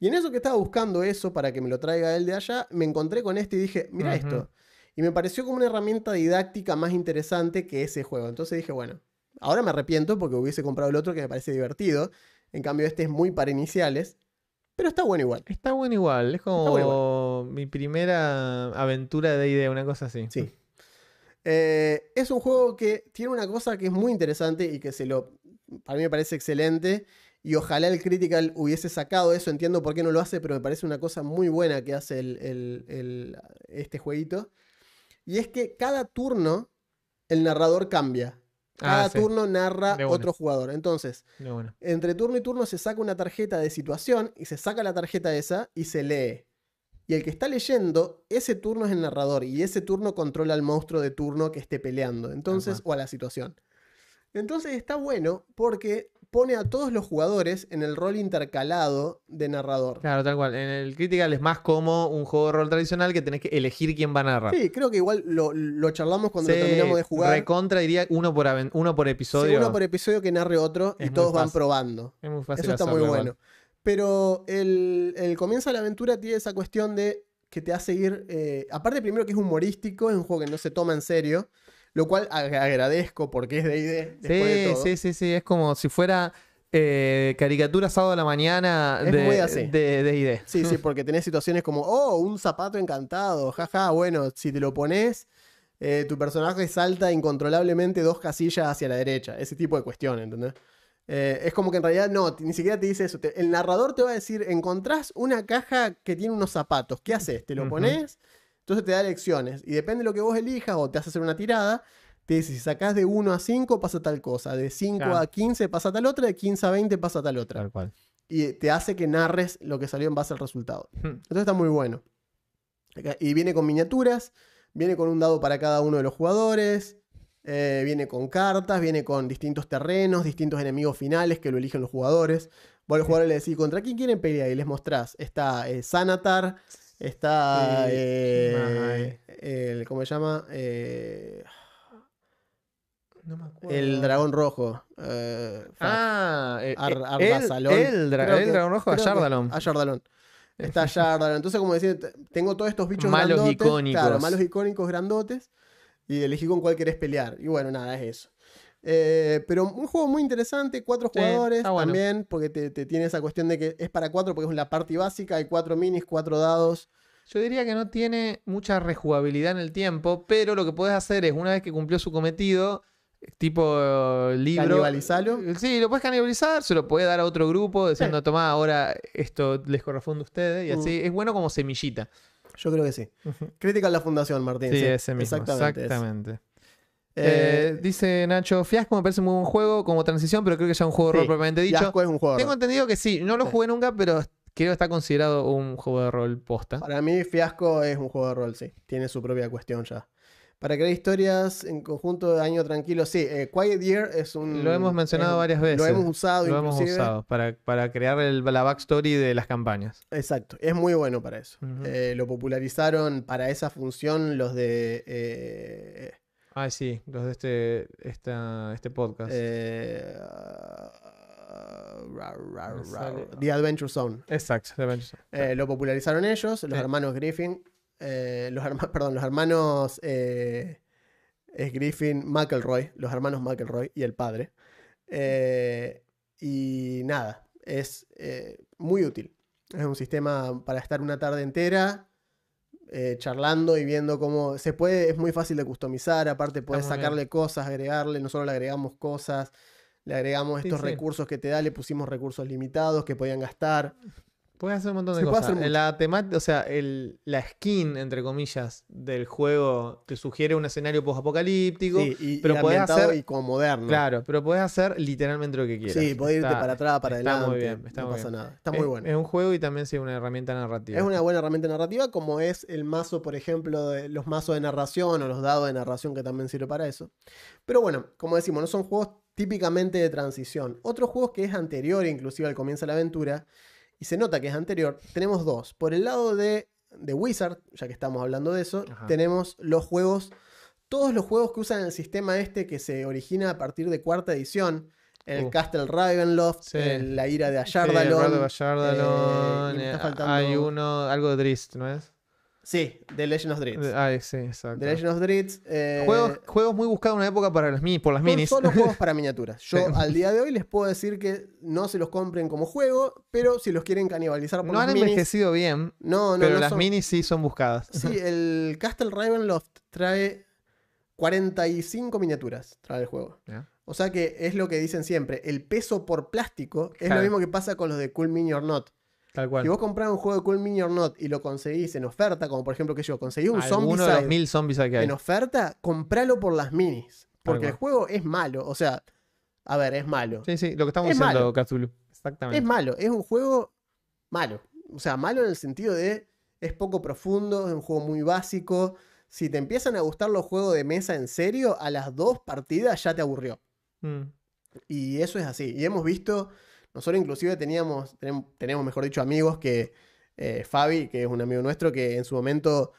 Y en eso que estaba buscando eso para que me lo traiga él de allá, me encontré con este y dije, mira esto. Y me pareció como una herramienta didáctica más interesante que ese juego. Entonces dije, bueno, ahora me arrepiento porque hubiese comprado el otro que me parece divertido. En cambio, este es muy para iniciales, pero está bueno igual. Está bueno igual, es como bueno mi primera aventura de idea, una cosa así. Sí. Eh, es un juego que tiene una cosa que es muy interesante y que se lo. Para mí me parece excelente. Y ojalá el Critical hubiese sacado eso. Entiendo por qué no lo hace, pero me parece una cosa muy buena que hace el- el- el- este jueguito. Y es que cada turno el narrador cambia. Cada Ah, sí. turno narra otro jugador. Entonces, entre turno y turno se saca una tarjeta de situación y se saca la tarjeta esa y se lee. Y el que está leyendo, ese turno es el narrador y ese turno controla al monstruo de turno que esté peleando. Entonces, o a la situación. Entonces está bueno porque pone a todos los jugadores en el rol intercalado de narrador. Claro, tal cual. En el Critical es más como un juego de rol tradicional que tenés que elegir quién va a narrar. Sí, creo que igual lo, lo charlamos cuando Sí, lo terminamos de jugar. Recontra diría uno por, uno por Sí, episodio. uno por episodio que narre otro y Es todos van probando. Es muy fácil Eso está muy igual. Pero el, el comienzo de la aventura tiene esa cuestión de que te hace ir. eh, aparte, primero que es humorístico, es un juego que no se toma en serio. Lo cual ag- agradezco porque es de ID. De Sí, todo. sí, sí, sí. Es como si fuera eh, caricatura sábado a la mañana Es de, muy así. de, de ID. Sí, sí, porque tenés situaciones como, oh, un zapato encantado, jaja, bueno, si te lo pones, eh, tu personaje salta incontrolablemente dos casillas hacia la derecha, ese tipo de cuestiones, ¿entendés? Eh, es como que en realidad no, ni siquiera te dice eso. Te- el narrador te va a decir, encontrás una caja que tiene unos zapatos, ¿qué haces? ¿Te lo pones? Entonces te da lecciones. Y depende de lo que vos elijas o te hace hacer una tirada, te dice, si sacás de 1 a 5 pasa tal cosa, de 5 Claro. a 15 pasa tal otra, de 15 a 20 pasa tal otra Tal cual. y te hace que narres lo que salió en base al resultado. Entonces está muy bueno. Y viene con miniaturas, viene con un dado para cada uno de los jugadores, eh, viene con cartas, viene con distintos terrenos, distintos enemigos finales que lo eligen los jugadores. Vos a los jugadores les decís, ¿contra quién quieren pelear? Y les mostrás. Está eh, Sanatar, Está. Sí, eh, el, ¿Cómo se llama? Eh, No me acuerdo. el dragón rojo. eh. Ah, eh, Ar- eh, el, el, dra- el dragón rojo, Ayardalon. Ayardalon. Está Ayardalon. Entonces, como decir, t- tengo todos estos bichos Malos grandotes. icónicos. Claro, malos icónicos grandotes. Y elegí con cuál querés pelear. Y bueno, nada, es eso. Eh, pero un juego muy interesante, cuatro Sí, jugadores bueno. también, porque te, te tiene esa cuestión de que es para cuatro, porque es la party básica, hay cuatro minis, cuatro dados. Yo diría que no tiene mucha rejugabilidad en el tiempo, pero lo que puedes hacer es, una vez que cumplió su cometido, tipo eh, libro. Canibalizalo. Sí, lo puedes canibalizar, se lo puedes dar a otro grupo diciendo, tomá, ahora esto les corresponde a ustedes. Y Mm. así es bueno como semillita. Yo creo que sí. Crítica a la fundación, Martín. Sí, sí, ese mismo. Exactamente. Exactamente. ese. Eh, Eh, dice Nacho, Fiasco me parece muy buen juego como transición, pero creo que ya es un juego de sí, rol propiamente dicho. Fiasco es un juego. de Tengo entendido que sí, no lo Sí. jugué nunca, pero creo que está considerado un juego de rol posta. Para mí, Fiasco es un juego de rol, sí. Tiene su propia cuestión ya. Para crear historias en conjunto de año tranquilo, sí. eh, Quiet Year es un. Lo hemos mencionado es- varias veces. Lo hemos usado, Lo hemos usado para, para crear el- la backstory de las campañas. Exacto, es muy bueno para eso. Eh, lo popularizaron para esa función los de. eh, Ay, sí, los de este, esta, este podcast. ra- ra- Me ra- sale- The Adventure Zone. Exacto, de Avengers. Eh, lo popularizaron ellos, los hermanos Griffin. Eh, los herma- perdón, los hermanos. eh, es Griffin, McElroy. Los hermanos McElroy y el padre. Eh, y nada, es muy útil. Es un sistema para estar una tarde entera. charlando y viendo cómo se puede, es muy fácil de customizar, aparte puedes bien. sacarle cosas, agregarle, nosotros le agregamos cosas, le agregamos Sí, estos sí. recursos que te da, le pusimos recursos limitados que podían gastar. Puedes hacer un montón de Se puede cosas. hacer mucho. La temática, o sea, el, la skin, entre comillas, del juego te sugiere un escenario post-apocalíptico. Sí, y, pero y podés hacer- y como moderno. Claro, pero puedes hacer literalmente lo que quieras. Sí, podés irte para atrás, para está adelante. muy bien, está no muy pasa bien. nada. Está es, muy bueno. Es un juego y también sí una herramienta narrativa. Es una buena herramienta narrativa, como es el mazo, por ejemplo, de los mazos de narración o los dados de narración que también sirve para eso. Pero bueno, como decimos, no son juegos típicamente de transición. Otros juegos que es anterior, inclusive al comienzo de la aventura, y se nota que es anterior, tenemos dos. Por el lado de, de Wizard, ya que estamos hablando de eso, Ajá. tenemos los juegos, todos los juegos que usan el sistema este que se origina a partir de cuarta edición. El Uh. Castle Ravenloft, Sí. el- la ira de Sí, Ayardalon. el de Ayardalon, eh, eh, Hay uno, algo de Drist, ¿no es? Sí, The Legend of Dreads. Ay, sí, exacto. The Legend of Dreads. eh, Juegos, juegos muy buscados en una época para las por las son minis. solo juegos para miniaturas. Yo Sí. al día de hoy les puedo decir que no se los compren como juego, pero si los quieren canibalizar por no han las minis, envejecido bien, no, no, pero no las son- minis sí son buscadas. Sí, el Castle Ravenloft trae 45 miniaturas, trae el juego. O sea que es lo que dicen siempre, el peso por plástico es Claro. lo mismo que pasa con los de Cool Mini or Not. Tal cual. Si vos comprás un juego de Cool Mini or Not y lo conseguís en oferta, como por ejemplo que yo conseguí un Zombie de los mil zombies que hay. en oferta, compralo por las minis. Porque el juego es malo. O sea, a ver, es malo. Sí, sí, lo que estamos Es diciendo. Cthulhu. Exactamente. Es malo. Es un juego malo. O sea, malo en el sentido de es poco profundo, es un juego muy básico. Si te empiezan a gustar los juegos de mesa en serio, a las dos partidas ya te aburrió. Mm. Y eso es así. Y hemos visto, nosotros inclusive teníamos, tenem- tenemos, mejor dicho, amigos que eh, Fabi, que es un amigo nuestro, que en su momento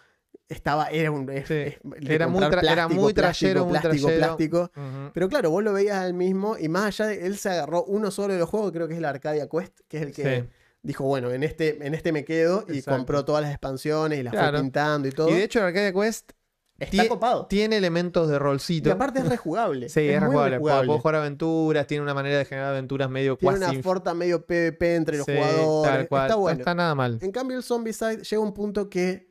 estaba, era un... Sí. es- Era muy tra- era plástico, muy plástico, trayero, muy plástico, trayero. plástico. Pero claro, vos lo veías al mismo y más allá de él se agarró uno solo de los juegos, creo que es el Arcadia Quest, que es el que Sí. dijo, bueno, en este, en este me quedo y Exacto. compró todas las expansiones y las Claro. fue pintando y todo. Y de hecho, el Arcadia Quest Está copado. tiene elementos de Y rolcito. aparte es rejugable. Sí, es, muy rejugable. rejugable. Puedo jugar aventuras, tiene una manera de generar aventuras medio Tiene cuasi una forta medio PvP entre los Sí, jugadores. tal cual. Está No bueno. está nada mal. En cambio, el Zombicide llega a un punto que.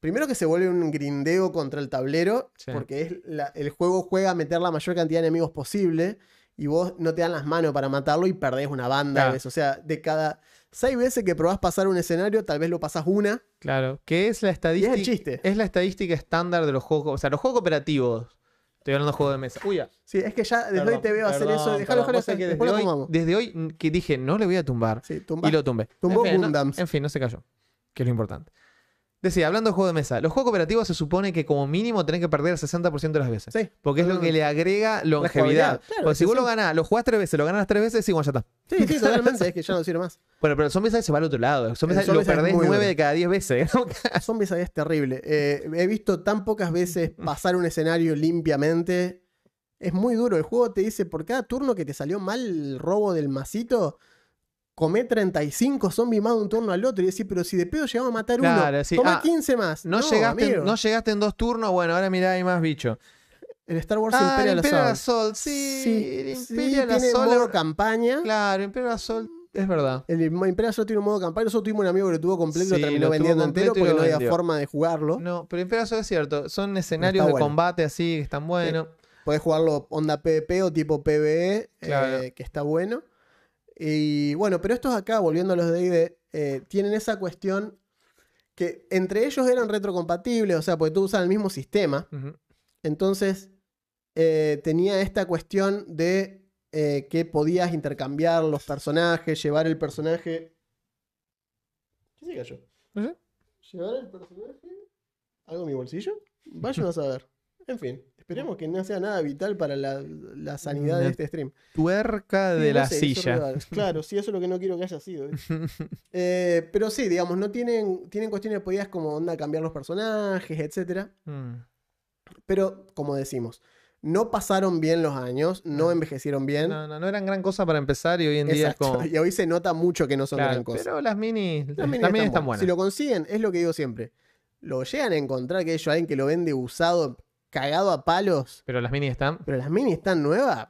Primero que se vuelve un grindeo contra el tablero, Sí. porque es la- el juego juega a meter la mayor cantidad de enemigos posible y vos no te dan las manos para matarlo y perdés una banda. Claro. O sea, de cada seis veces que probás pasar un escenario, tal vez lo pasás una Claro. Que es la y es estadística. el chiste. Es la estadística estándar de los juegos. O sea, los juegos cooperativos. Estoy hablando de juegos de mesa. Uy, ya. Sí, es que ya desde Perdón, hoy te veo hacer eso. Déjalo, déjalo, después desde, lo hoy, tomamos. desde hoy que dije, no le voy a tumbar. Sí, tumba- Y lo tumbé. Tumbó en fin, no, Gundams. en fin, no se cayó. Que es lo importante. Decía, hablando de juego de mesa, los juegos cooperativos se supone que como mínimo tenés que perder el 60% de las veces. Sí. Porque es lo que le agrega longevidad. claro, Porque si sí, vos lo ganás, lo jugás tres veces, lo ganás tres veces, sí, bueno, ya está. Sí, sí, totalmente. es que ya no sirve más. Bueno, pero el Zombicide se va al otro lado. El Zombicide El lo perdés nueve de cada diez veces. Zombies ahí es terrible. Eh, he visto tan pocas veces pasar un escenario limpiamente. Es muy duro. El juego te dice, por cada turno que te salió mal el robo del masito, comé 35 zombies más de un turno al otro. Y decís, pero si de pedo llegamos a matar Claro, uno, sí. toma Ah, 15 más. No, llegaste, amigo. no llegaste en dos turnos, bueno, ahora mirá, hay más bichos. El Star Wars Ah, Imperial, Imperial Assault. Assault, sí. Sí, el sí, Imperial tiene Assault. modo campaña. Claro, Imperial Assault es verdad. El Imperial Assault tiene un modo campaña. Nosotros tuvimos un amigo que lo tuvo completo y Sí, lo terminó lo vendiendo entero porque no había forma de jugarlo. No, pero Imperial Assault es cierto. Son escenarios de bueno. combate así que están buenos. Podés jugarlo onda PvP o tipo PvE, Claro. eh, que está bueno. Y bueno, pero estos acá, volviendo a los de ID, eh, tienen esa cuestión que entre ellos eran retrocompatibles, o sea, porque tú usas el mismo sistema. Entonces, eh, tenía esta cuestión de eh, que podías intercambiar los personajes, llevar el personaje. ¿Qué se cayó? ¿Llevar el personaje? ¿Algo en mi bolsillo? Vayan a saber. En fin, esperemos que no sea nada vital para la, la sanidad de este stream. Tuerca de Sí, no la sé, silla. Claro, sí, eso es lo que no quiero que haya sido. ¿eh? Eh, pero sí, digamos, no tienen, tienen cuestiones podías como onda cambiar los personajes, etcétera. Mm. Pero, como decimos, no pasaron bien los años, no envejecieron bien. No, no, no eran gran cosa para empezar y hoy en día es como. Y hoy se nota mucho que no son Claro, gran cosa. pero las minis, Las las minis están están buenas. buenas. Si lo consiguen, es lo que digo siempre. Lo llegan a encontrar que ellos alguien que lo vende usado, cagado a palos, Pero las minis están. pero las minis están nuevas,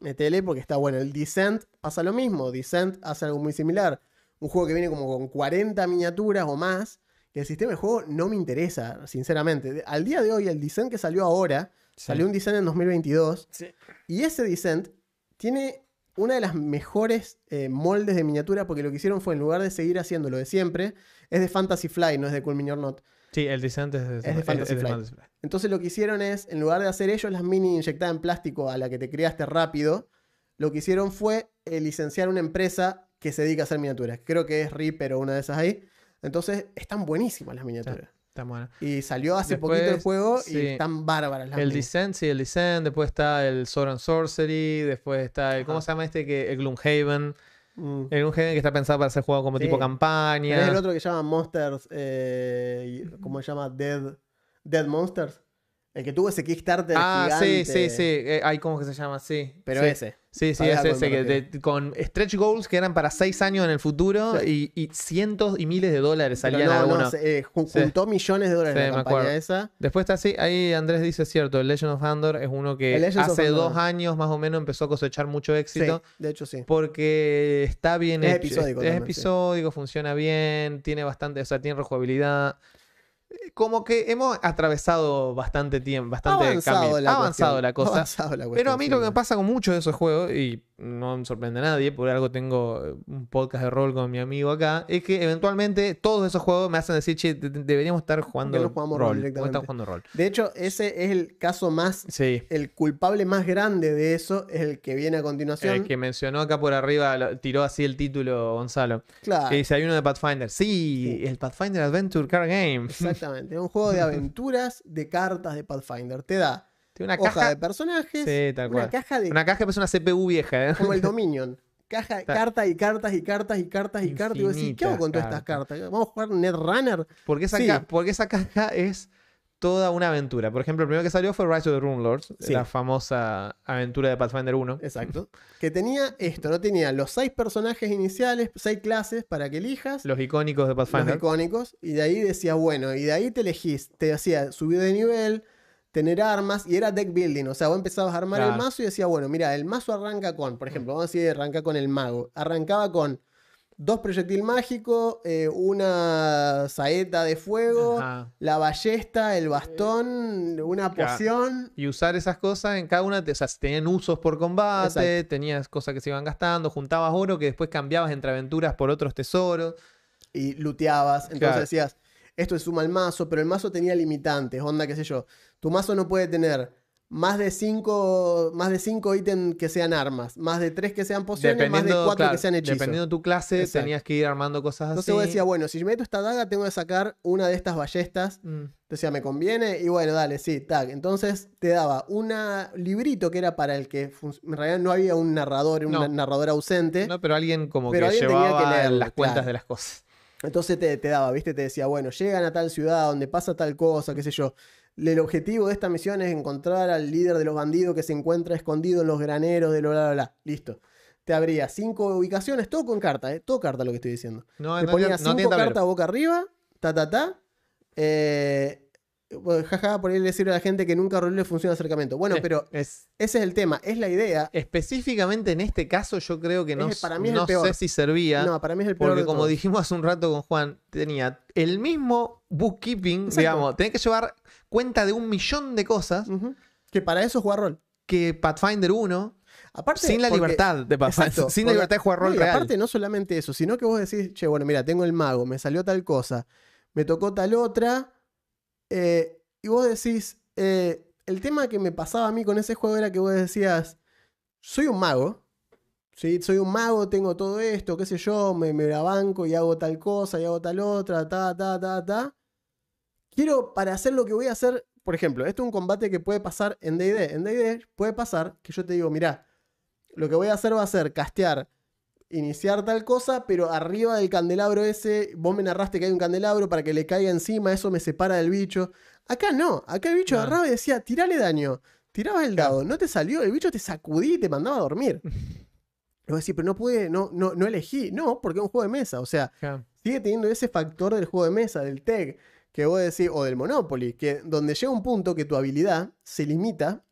metele porque está bueno. El Descent pasa lo mismo. Descent hace algo muy similar. Un juego que viene como con 40 miniaturas o más. Que el sistema de juego no me interesa, sinceramente. Al día de hoy, el Descent que salió ahora, salió un Descent en 2022. Sí. Y ese Descent tiene una de las mejores eh, moldes de miniatura porque lo que hicieron fue, en lugar de seguir haciendo lo de siempre, es de Fantasy Fly, no es de Cool Mini or Not. Sí, el Descent es de, Fantasy Flight. Fantasy Flight. Entonces lo que hicieron es, en lugar de hacer ellos las mini inyectadas en plástico a la que te creaste rápido, lo que hicieron fue eh, licenciar una empresa que se dedica a hacer miniaturas. Creo que es Reaper o una de esas ahí. Entonces están buenísimas las miniaturas. Está bueno. Y salió hace Después, poquito el juego sí. y están bárbaras las El minis. Descent, sí, el Descent. Después está el Sword and Sorcery. Después está el. ¿Cómo se llama este? que El Gloomhaven. Mm. El Gloomhaven que está pensado para ser jugado como Sí. tipo campaña. el otro que llama Monsters, eh, ¿cómo se llama? Dead, Dead Monsters. El que tuvo ese Kickstarter Ah, sí, gigante. sí, sí. Eh, ay, ¿cómo que se llama? Sí. Pero sí. ese. Sí, sí, es ese. que de- con stretch goals que eran para seis años en el futuro Sí. y, y cientos y miles de dólares salían no, no, se- eh, ju- Sí. juntó millones de dólares Sí, la me campaña acuerdo. esa. Después está así, ahí Andrés dice cierto, el Legend of Andor es uno que hace dos años más o menos empezó a cosechar mucho Sí, éxito. de hecho sí. Porque está bien Es hecho. episódico es también, sí. episódico, funciona bien, tiene bastante, o sea, tiene rejugabilidad. Como que hemos atravesado bastante tiempo, bastante avanzado cambio. la Ha avanzado cuestión, la cosa. avanzado la Pero a mí lo que me pasa con muchos de esos juegos, y no me sorprende a nadie, por algo tengo eh, un podcast de rol con mi amigo acá, es que eventualmente todos esos juegos me hacen decir, che, de- de- deberíamos estar jugando no jugamos rol rol. ¿Por qué directamente? estamos jugando rol? De hecho, ese es el caso más. Sí. El culpable más grande de eso es el que viene a continuación. El que mencionó acá por arriba, lo- tiró así el título Gonzalo. Claro. Que dice, hay uno de Pathfinder. Sí, Sí. el Pathfinder Adventure Card Game. Exactamente. Es un juego de aventuras de cartas de Pathfinder. Te da Tiene una hoja caja. de personajes. Sí, tal una cual. caja de. Una caja que parece una CPU vieja, ¿eh? Como el Dominion. Caja, Está- cartas y cartas y cartas y cartas y cartas. Y vos decís, ¿qué hago con todas estas cartas? ¿Vamos a jugar Netrunner? Porque esa, Sí. ca- porque esa caja es toda una aventura. Por ejemplo, el primero que salió fue Rise of the Rune Lords, Sí. la famosa aventura de Pathfinder 1. Exacto. Que tenía esto, ¿no? Tenía los seis personajes iniciales, seis clases para que elijas. Los icónicos de los Pathfinder. icónicos, y de ahí decía, bueno, y de ahí te elegís, te hacía subir de nivel, tener armas, y era deck building, o sea, vos empezabas a armar el mazo y decía, bueno, mira, el mazo arranca con, por ejemplo, vamos a decir, arranca con el mago, arrancaba con dos proyectil mágico, eh, una saeta de fuego, Ajá. la ballesta, el bastón, una Claro. poción. Y usar esas cosas en cada una, o sea, tenían usos por combate, Exacto. tenías cosas que se iban gastando, juntabas oro que después cambiabas entre aventuras por otros tesoros. y looteabas. Entonces Claro. decías, esto se suma al mazo, pero el mazo tenía limitantes, onda, qué sé yo. Tu mazo no puede tener más de cinco, más de cinco ítems que sean armas, más de tres que sean pociones, más de cuatro claro, que sean hechizos. dependiendo de tu clase, Exacto. tenías que ir armando cosas Entonces así. vos decías, bueno, si meto esta daga, tengo que sacar una de estas ballestas. Mm, Decía, ¿me conviene? Y bueno, dale, sí, tag. Entonces te daba un librito que era para el que en realidad no había un narrador, un No. narrador ausente. No, pero alguien como Pero que alguien tenía que llevaba las cuentas de las cosas. Entonces te, te daba, ¿viste? Te decía, bueno, llegan a tal ciudad donde pasa tal cosa, qué sé yo. El objetivo de esta misión es encontrar al líder de los bandidos que se encuentra escondido en los graneros de lo bla bla bla. Listo. Te abría cinco ubicaciones, todo con carta, ¿eh? Todo carta lo que estoy diciendo. No, Te no, ponía no cinco cartas boca arriba, ta ta ta. Eh, bueno, jaja, por ahí le sirve a la gente que nunca roló funciona acercamiento. Bueno, pero es, ese es el tema, es la idea. específicamente en este caso yo creo que no, Es- para mí no el peor. sé si servía. No, para mí es el peor Porque como todos. dijimos hace un rato con Juan, tenía el mismo bookkeeping, Exacto. digamos, tenés que llevar cuenta de un millón de cosas. Que para eso es jugar rol. que Pathfinder 1, Aparte, sin la porque- libertad de Pathfinder, Exacto, sin la libertad de jugar No, rol y real. aparte, no solamente eso, sino que vos decís, che, bueno, mira, tengo el mago, me salió tal cosa, me tocó tal otra. Eh, y vos decís, eh, el tema que me pasaba a mí con ese juego era que vos decías, soy un mago. ¿sí? Soy un mago, tengo todo esto, qué sé yo, me, me la banco y hago tal cosa y hago tal otra, ta, ta, ta, ta. Quiero, para hacer lo que voy a hacer, por ejemplo, esto es un combate que puede pasar en DD. En DD puede pasar que yo te digo, mirá, lo que voy a hacer va a ser castear, iniciar tal cosa, pero arriba del candelabro ese, vos me narraste que hay un candelabro para que le caiga encima, eso me separa del bicho. Acá no, acá el bicho No. agarraba y decía, tirale daño. Tirabas el dado, no te salió, el bicho te sacudí y te mandaba a dormir. Y vos decís, pero no pude, no, no, no elegí. No, porque es un juego de mesa. O sea, sigue teniendo ese factor del juego de mesa, del tech, que vos decís, o del Monopoly, que donde llega un punto que tu habilidad se limita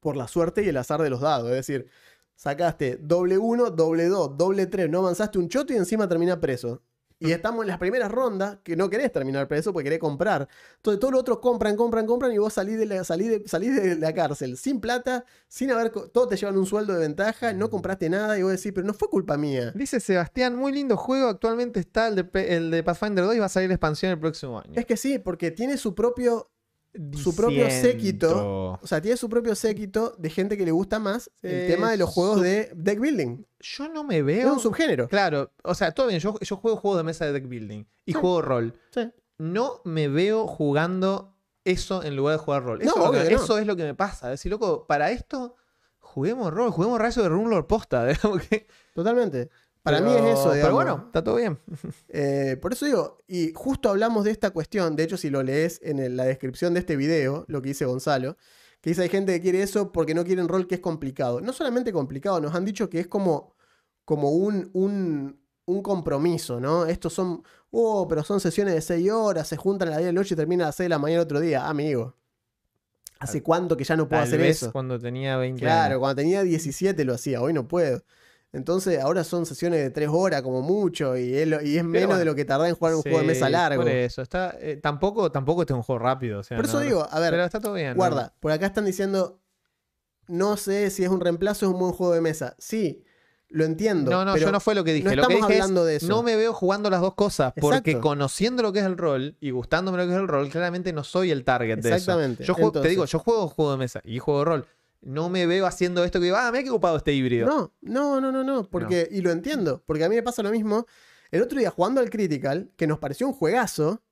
por la suerte y el azar de los dados. Es decir, sacaste doble 1, doble 2, doble 3, no avanzaste un choto y encima termina preso. Y estamos en las primeras rondas que no querés terminar preso porque querés comprar. Entonces todos los otros compran, compran, compran y vos salís de la, salís de, salís de la cárcel sin plata, sin haber... Todos te llevan un sueldo de ventaja, no compraste nada y vos decís, pero no fue culpa mía. Dice Sebastián, muy lindo juego. Actualmente está el de, el de Pathfinder 2 y va a salir la expansión el próximo año. Es que sí, porque tiene su propio su propio séquito. O sea, tiene su propio séquito de gente que le gusta más el Eh, tema de los juegos de deck building. Yo no me Es veo. un subgénero. Claro, o sea, todo bien. Yo, yo juego juegos de mesa de deck building y Sí. juego rol. Sí. No me veo jugando eso en lugar de jugar rol. Eso, No, es, lo que, no. eso es lo que me pasa. Decir, loco, para esto juguemos rol, juguemos Rise the Runelord posta. Totalmente. Para Pero- mí es eso, Pero digamos. bueno, está todo bien. Eh, por eso digo, y justo hablamos de esta cuestión, de hecho si lo lees en el- la descripción de este video, lo que dice Gonzalo, que dice hay gente que quiere eso porque no quieren rol que es complicado. No solamente complicado, nos han dicho que es como, como un, un, un compromiso, ¿no? Estos son, oh, pero son sesiones de 6 horas, se juntan a las 10 de la noche y terminan a las 6 de la mañana otro día. Amigo, ¿hace cuánto que ya no puedo Tal hacer vez eso? cuando tenía 20 Claro, años. cuando tenía 17 lo hacía, hoy no puedo. Entonces ahora son sesiones de 3 horas como mucho y es, lo- y es menos bueno, de lo que tardá en jugar un juego de mesa largo. Por eso, está, eh, tampoco, tampoco este es un juego rápido. o sea, Por eso no- digo, a ver, Pero está todo bien. ¿no? guarda, por acá están diciendo, no sé si es un reemplazo o es un buen juego de mesa. Sí, lo entiendo. No, no, pero yo no fue lo que dije. no lo que estamos dije hablando es, de eso. no me veo jugando las dos cosas, porque Exacto. conociendo lo que es el rol y gustándome lo que es el rol, claramente no soy el target de eso. Exactamente. Yo juego- te digo, yo juego juego de mesa y juego de rol. No me veo haciendo esto que digo, ah, mira qué ocupado este híbrido. No, no, no, no, no, porque, y lo entiendo, porque a mí me pasa lo mismo. El otro día jugando al Critical, que nos pareció un juegazo,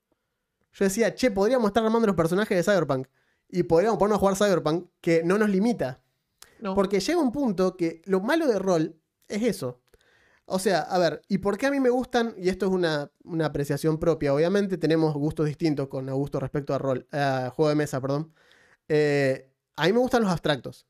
yo decía, che, podríamos estar armando los personajes de Cyberpunk y podríamos ponernos a jugar Cyberpunk, que no nos limita. No. Porque llega un punto que lo malo de rol es eso. O sea, a ver, ¿y por qué a mí me gustan? Y esto es una, una apreciación propia. Obviamente tenemos gustos distintos con Augusto respecto a rol, a juego de mesa, perdón. Eh, a mí me gustan los abstractos.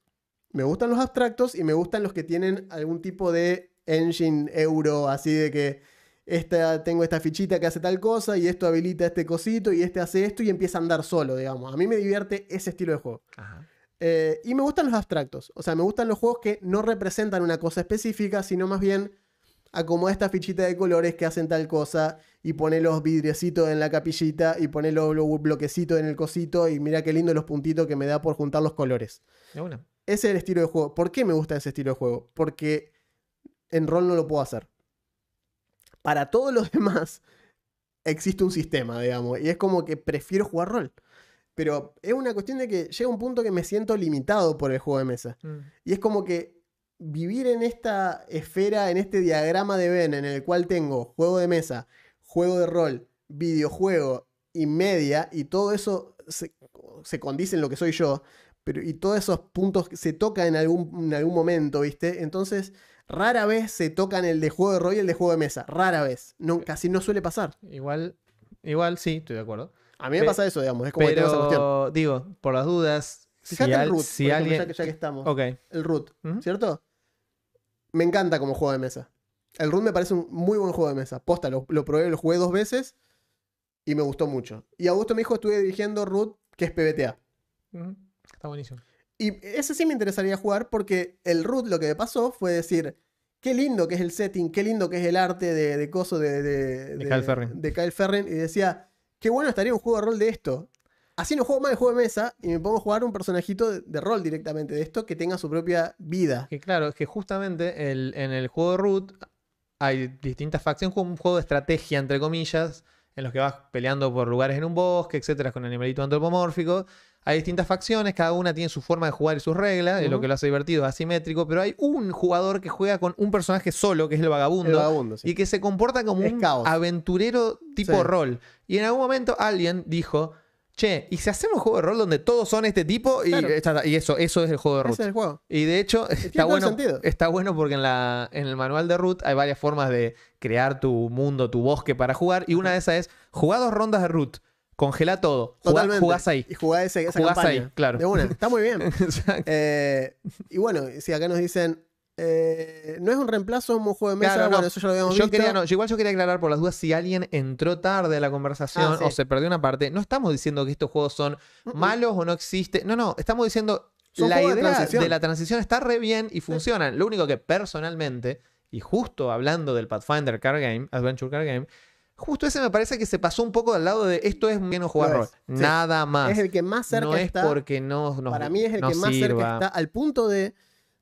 Me gustan los abstractos y me gustan los que tienen algún tipo de engine euro, así de que esta, tengo esta fichita que hace tal cosa y esto habilita este cosito y este hace esto y empieza a andar solo, digamos. A mí me divierte ese estilo de juego. Ajá. Eh, y me gustan los abstractos. O sea, me gustan los juegos que no representan una cosa específica, sino más bien acomoda esta fichita de colores que hacen tal cosa y pone los vidriecitos en la capillita y pone los, bloquecitos en el cosito y mira qué lindo los puntitos que me da por juntar los colores. De una. Ese es el estilo de juego. ¿Por qué me gusta ese estilo de juego? Porque en rol no lo puedo hacer. Para todos los demás existe un sistema, digamos, y es como que prefiero jugar rol. Pero es una cuestión de que llega un punto que me siento limitado por el juego de mesa. Mm. Y es como que vivir en esta esfera, en este diagrama de Venn, en el cual tengo juego de mesa, juego de rol, videojuego y media, y todo eso se, se condice en lo que soy yo, pero y todos esos puntos se tocan en algún, en algún momento, ¿viste? Entonces, rara vez se tocan el de juego de rol y el de juego de mesa. Rara vez. No, casi no suele pasar. Igual, igual sí, estoy de acuerdo. A mí me Pe- pasa eso, digamos. Es como que tengo esa cuestión. Pero, digo, por las dudas, Fíjate si, el root, si ejemplo, alguien... ya, que, ya que estamos. El root. ¿cierto? Me encanta como juego de mesa. El root me parece un muy buen juego de mesa. Posta, lo, lo probé, lo jugué dos veces y me gustó mucho. Y Augusto me dijo, estuve dirigiendo root, que es PBTA. Está buenísimo. Y ese sí me interesaría jugar porque el root lo que me pasó fue decir, qué lindo que es el setting, qué lindo que es el arte de, de coso de, de, De Kyle Ferrin. de Kyle Ferrin. Y decía, qué bueno estaría un juego de rol de esto. Así no juego más el juego de mesa y me pongo a jugar un personajito de, de rol directamente de esto que tenga su propia vida. Que claro, es que justamente el- en el juego de Root hay distintas facciones, un juego de estrategia, entre comillas, en los que vas peleando por lugares en un bosque, etcétera, con animalitos antropomórficos. Hay distintas facciones, cada una tiene su forma de jugar y sus reglas, y lo Ujú. que lo hace divertido, es asimétrico, pero hay un jugador que juega con un personaje solo, que es el vagabundo, El vagabundo, sí. y que se comporta como Es un caos. aventurero tipo Sí. rol. Y en algún momento alguien dijo, che, ¿y si hacemos un juego de rol donde todos son este tipo? Y, Claro. está- y eso, eso es el juego de Root. Ese es el juego. Y de hecho, está bueno, está bueno porque en, la, en el manual de Root hay varias formas de crear tu mundo, tu bosque para jugar. Y una de esas es jugar dos rondas de Root. Congela todo. Jugá- jugás ahí. Y jugás ese, esa Jugás campaña. ahí, claro. De una. Está muy bien. Eh, y bueno, si acá nos dicen, eh, no es un reemplazo de un juego de mesa, Claro, no. bueno, eso ya lo habíamos Yo visto. quería, no, yo igual yo quería aclarar por las dudas si alguien entró tarde a la conversación Ah, sí. o se perdió una parte. No estamos diciendo que estos juegos son malos o no existen. No, no, estamos diciendo Son la de idea de, la transición está re bien y funcionan. Lo único que personalmente, y justo hablando del Pathfinder Card Game, Adventure Card Game, justo ese me parece que se pasó un poco al lado de esto es menos jugar Lo rol. es, sí. Nada más. Es el que más cerca no es está. porque no nos para mí es el no que más sirva. cerca está al punto de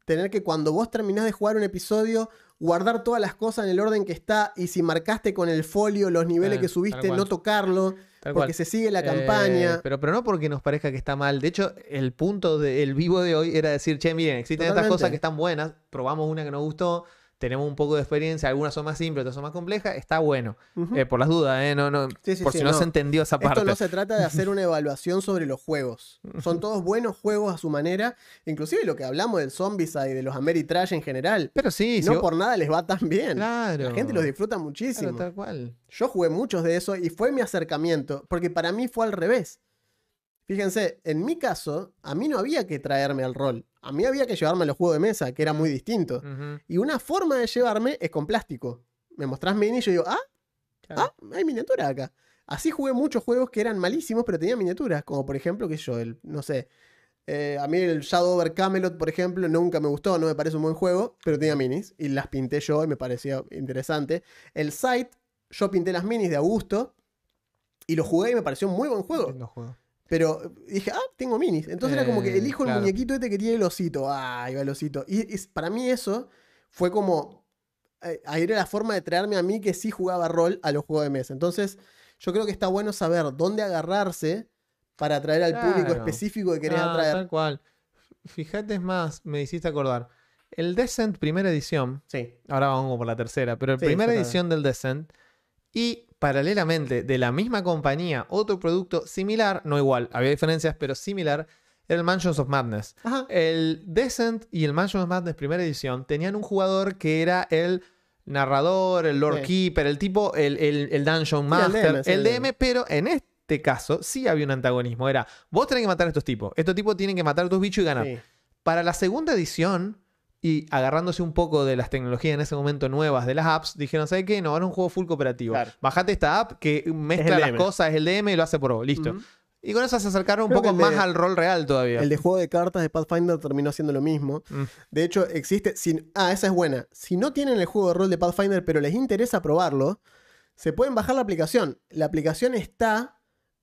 tener que cuando vos terminás de jugar un episodio, guardar todas las cosas en el orden que está y si marcaste con el folio los niveles Eh, que subiste, no tocarlo, Tal porque cual. se sigue la Eh, campaña. pero, pero no porque nos parezca que está mal. De hecho, el punto del vivo de hoy era decir, che, miren, existen estas cosas que están buenas, probamos una que nos gustó, tenemos un poco de experiencia, algunas son más simples, otras son más complejas, está bueno. Eh, por las dudas, ¿eh? No, no, Sí, sí, por sí, si no, no. se entendió esa Esto parte. no se trata de hacer una evaluación sobre los juegos. Son todos buenos juegos a su manera. Inclusive lo que hablamos del Zombicide y de los Ameritrash en general. Pero sí, no si- por nada les va tan bien. Claro. La gente los disfruta Claro, muchísimo. tal cual. Yo jugué muchos de esos y fue mi acercamiento, porque para mí fue al revés. Fíjense, en mi caso, a mí no había que traerme al rol. A mí había que llevarme a los juegos de mesa, que era muy distinto. Y una forma de llevarme es con plástico. Me mostrás mini y yo digo, ah, claro. ah, hay miniaturas acá. Así jugué muchos juegos que eran malísimos, pero tenían miniaturas. Como por ejemplo, que yo, el, no sé. eh, a mí el Shadow Over Camelot, por ejemplo, nunca me gustó, no me parece un buen juego, pero tenía minis. Y las pinté yo y me parecía interesante. El Sight, yo pinté las minis de Augusto. Y lo jugué y me pareció un muy buen juego. Lindo juego. Pero dije, ah, tengo minis. Entonces era como que Eh, elijo claro. el muñequito este que tiene el osito. Ah, ahí va el osito. Y, para mí eso fue como. eh, ahí era la forma de traerme a mí que sí jugaba rol a los juegos de mesa. Entonces, yo creo que está bueno saber dónde agarrarse para atraer al público específico que querés Ah, atraer. Tal cual. Fíjate, es más, me hiciste acordar. El Descent primera edición, Sí. ahora vamos por la tercera, pero la Sí, primera edición del Descent y paralelamente de la misma compañía, otro producto similar, no igual, había diferencias, pero similar, era el Mansions of Madness. Ajá. El Descent y el Mansions of Madness primera edición tenían un jugador que era el narrador, el Lord Sí. Keeper, el tipo, el, el- el Dungeon el Master, DM, sí, el el DM, pero en este caso sí había un antagonismo. Era, vos tenés que matar a estos tipos, estos tipos tienen que matar a tus bichos y ganar. Para la segunda edición, y agarrándose un poco de las tecnologías en ese momento nuevas de las apps, dijeron, ¿sabes qué? No, ahora es un juego full cooperativo. Claro. Bajate esta app que mezcla las cosas, es el DM y lo hace por vos. Listo. Y con eso se acercaron un poco de- más al rol real todavía. El de juego de cartas de Pathfinder terminó haciendo lo mismo. Mm. De hecho, existe. ah, esa es buena. Si no tienen el juego de rol de Pathfinder, pero les interesa probarlo, se pueden bajar la aplicación. La aplicación está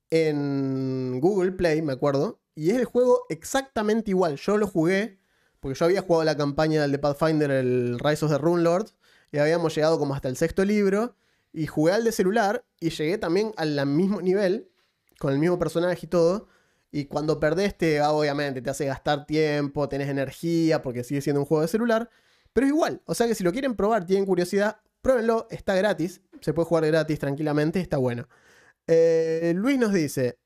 en Google Play, me acuerdo. Y es el juego exactamente igual. Yo lo jugué, porque yo había jugado la campaña del de Pathfinder, el Rise of the Runelord, y habíamos llegado como hasta el sexto libro. Y jugué al de celular y llegué también al mismo nivel, con el mismo personaje y todo. Y cuando perdés, te, obviamente, te hace gastar tiempo, tenés energía, porque sigue siendo un juego de celular. Pero es igual. O sea que si lo quieren probar, tienen curiosidad, pruébenlo, está gratis. Se puede jugar gratis tranquilamente, está bueno. Eh, Luis nos dice: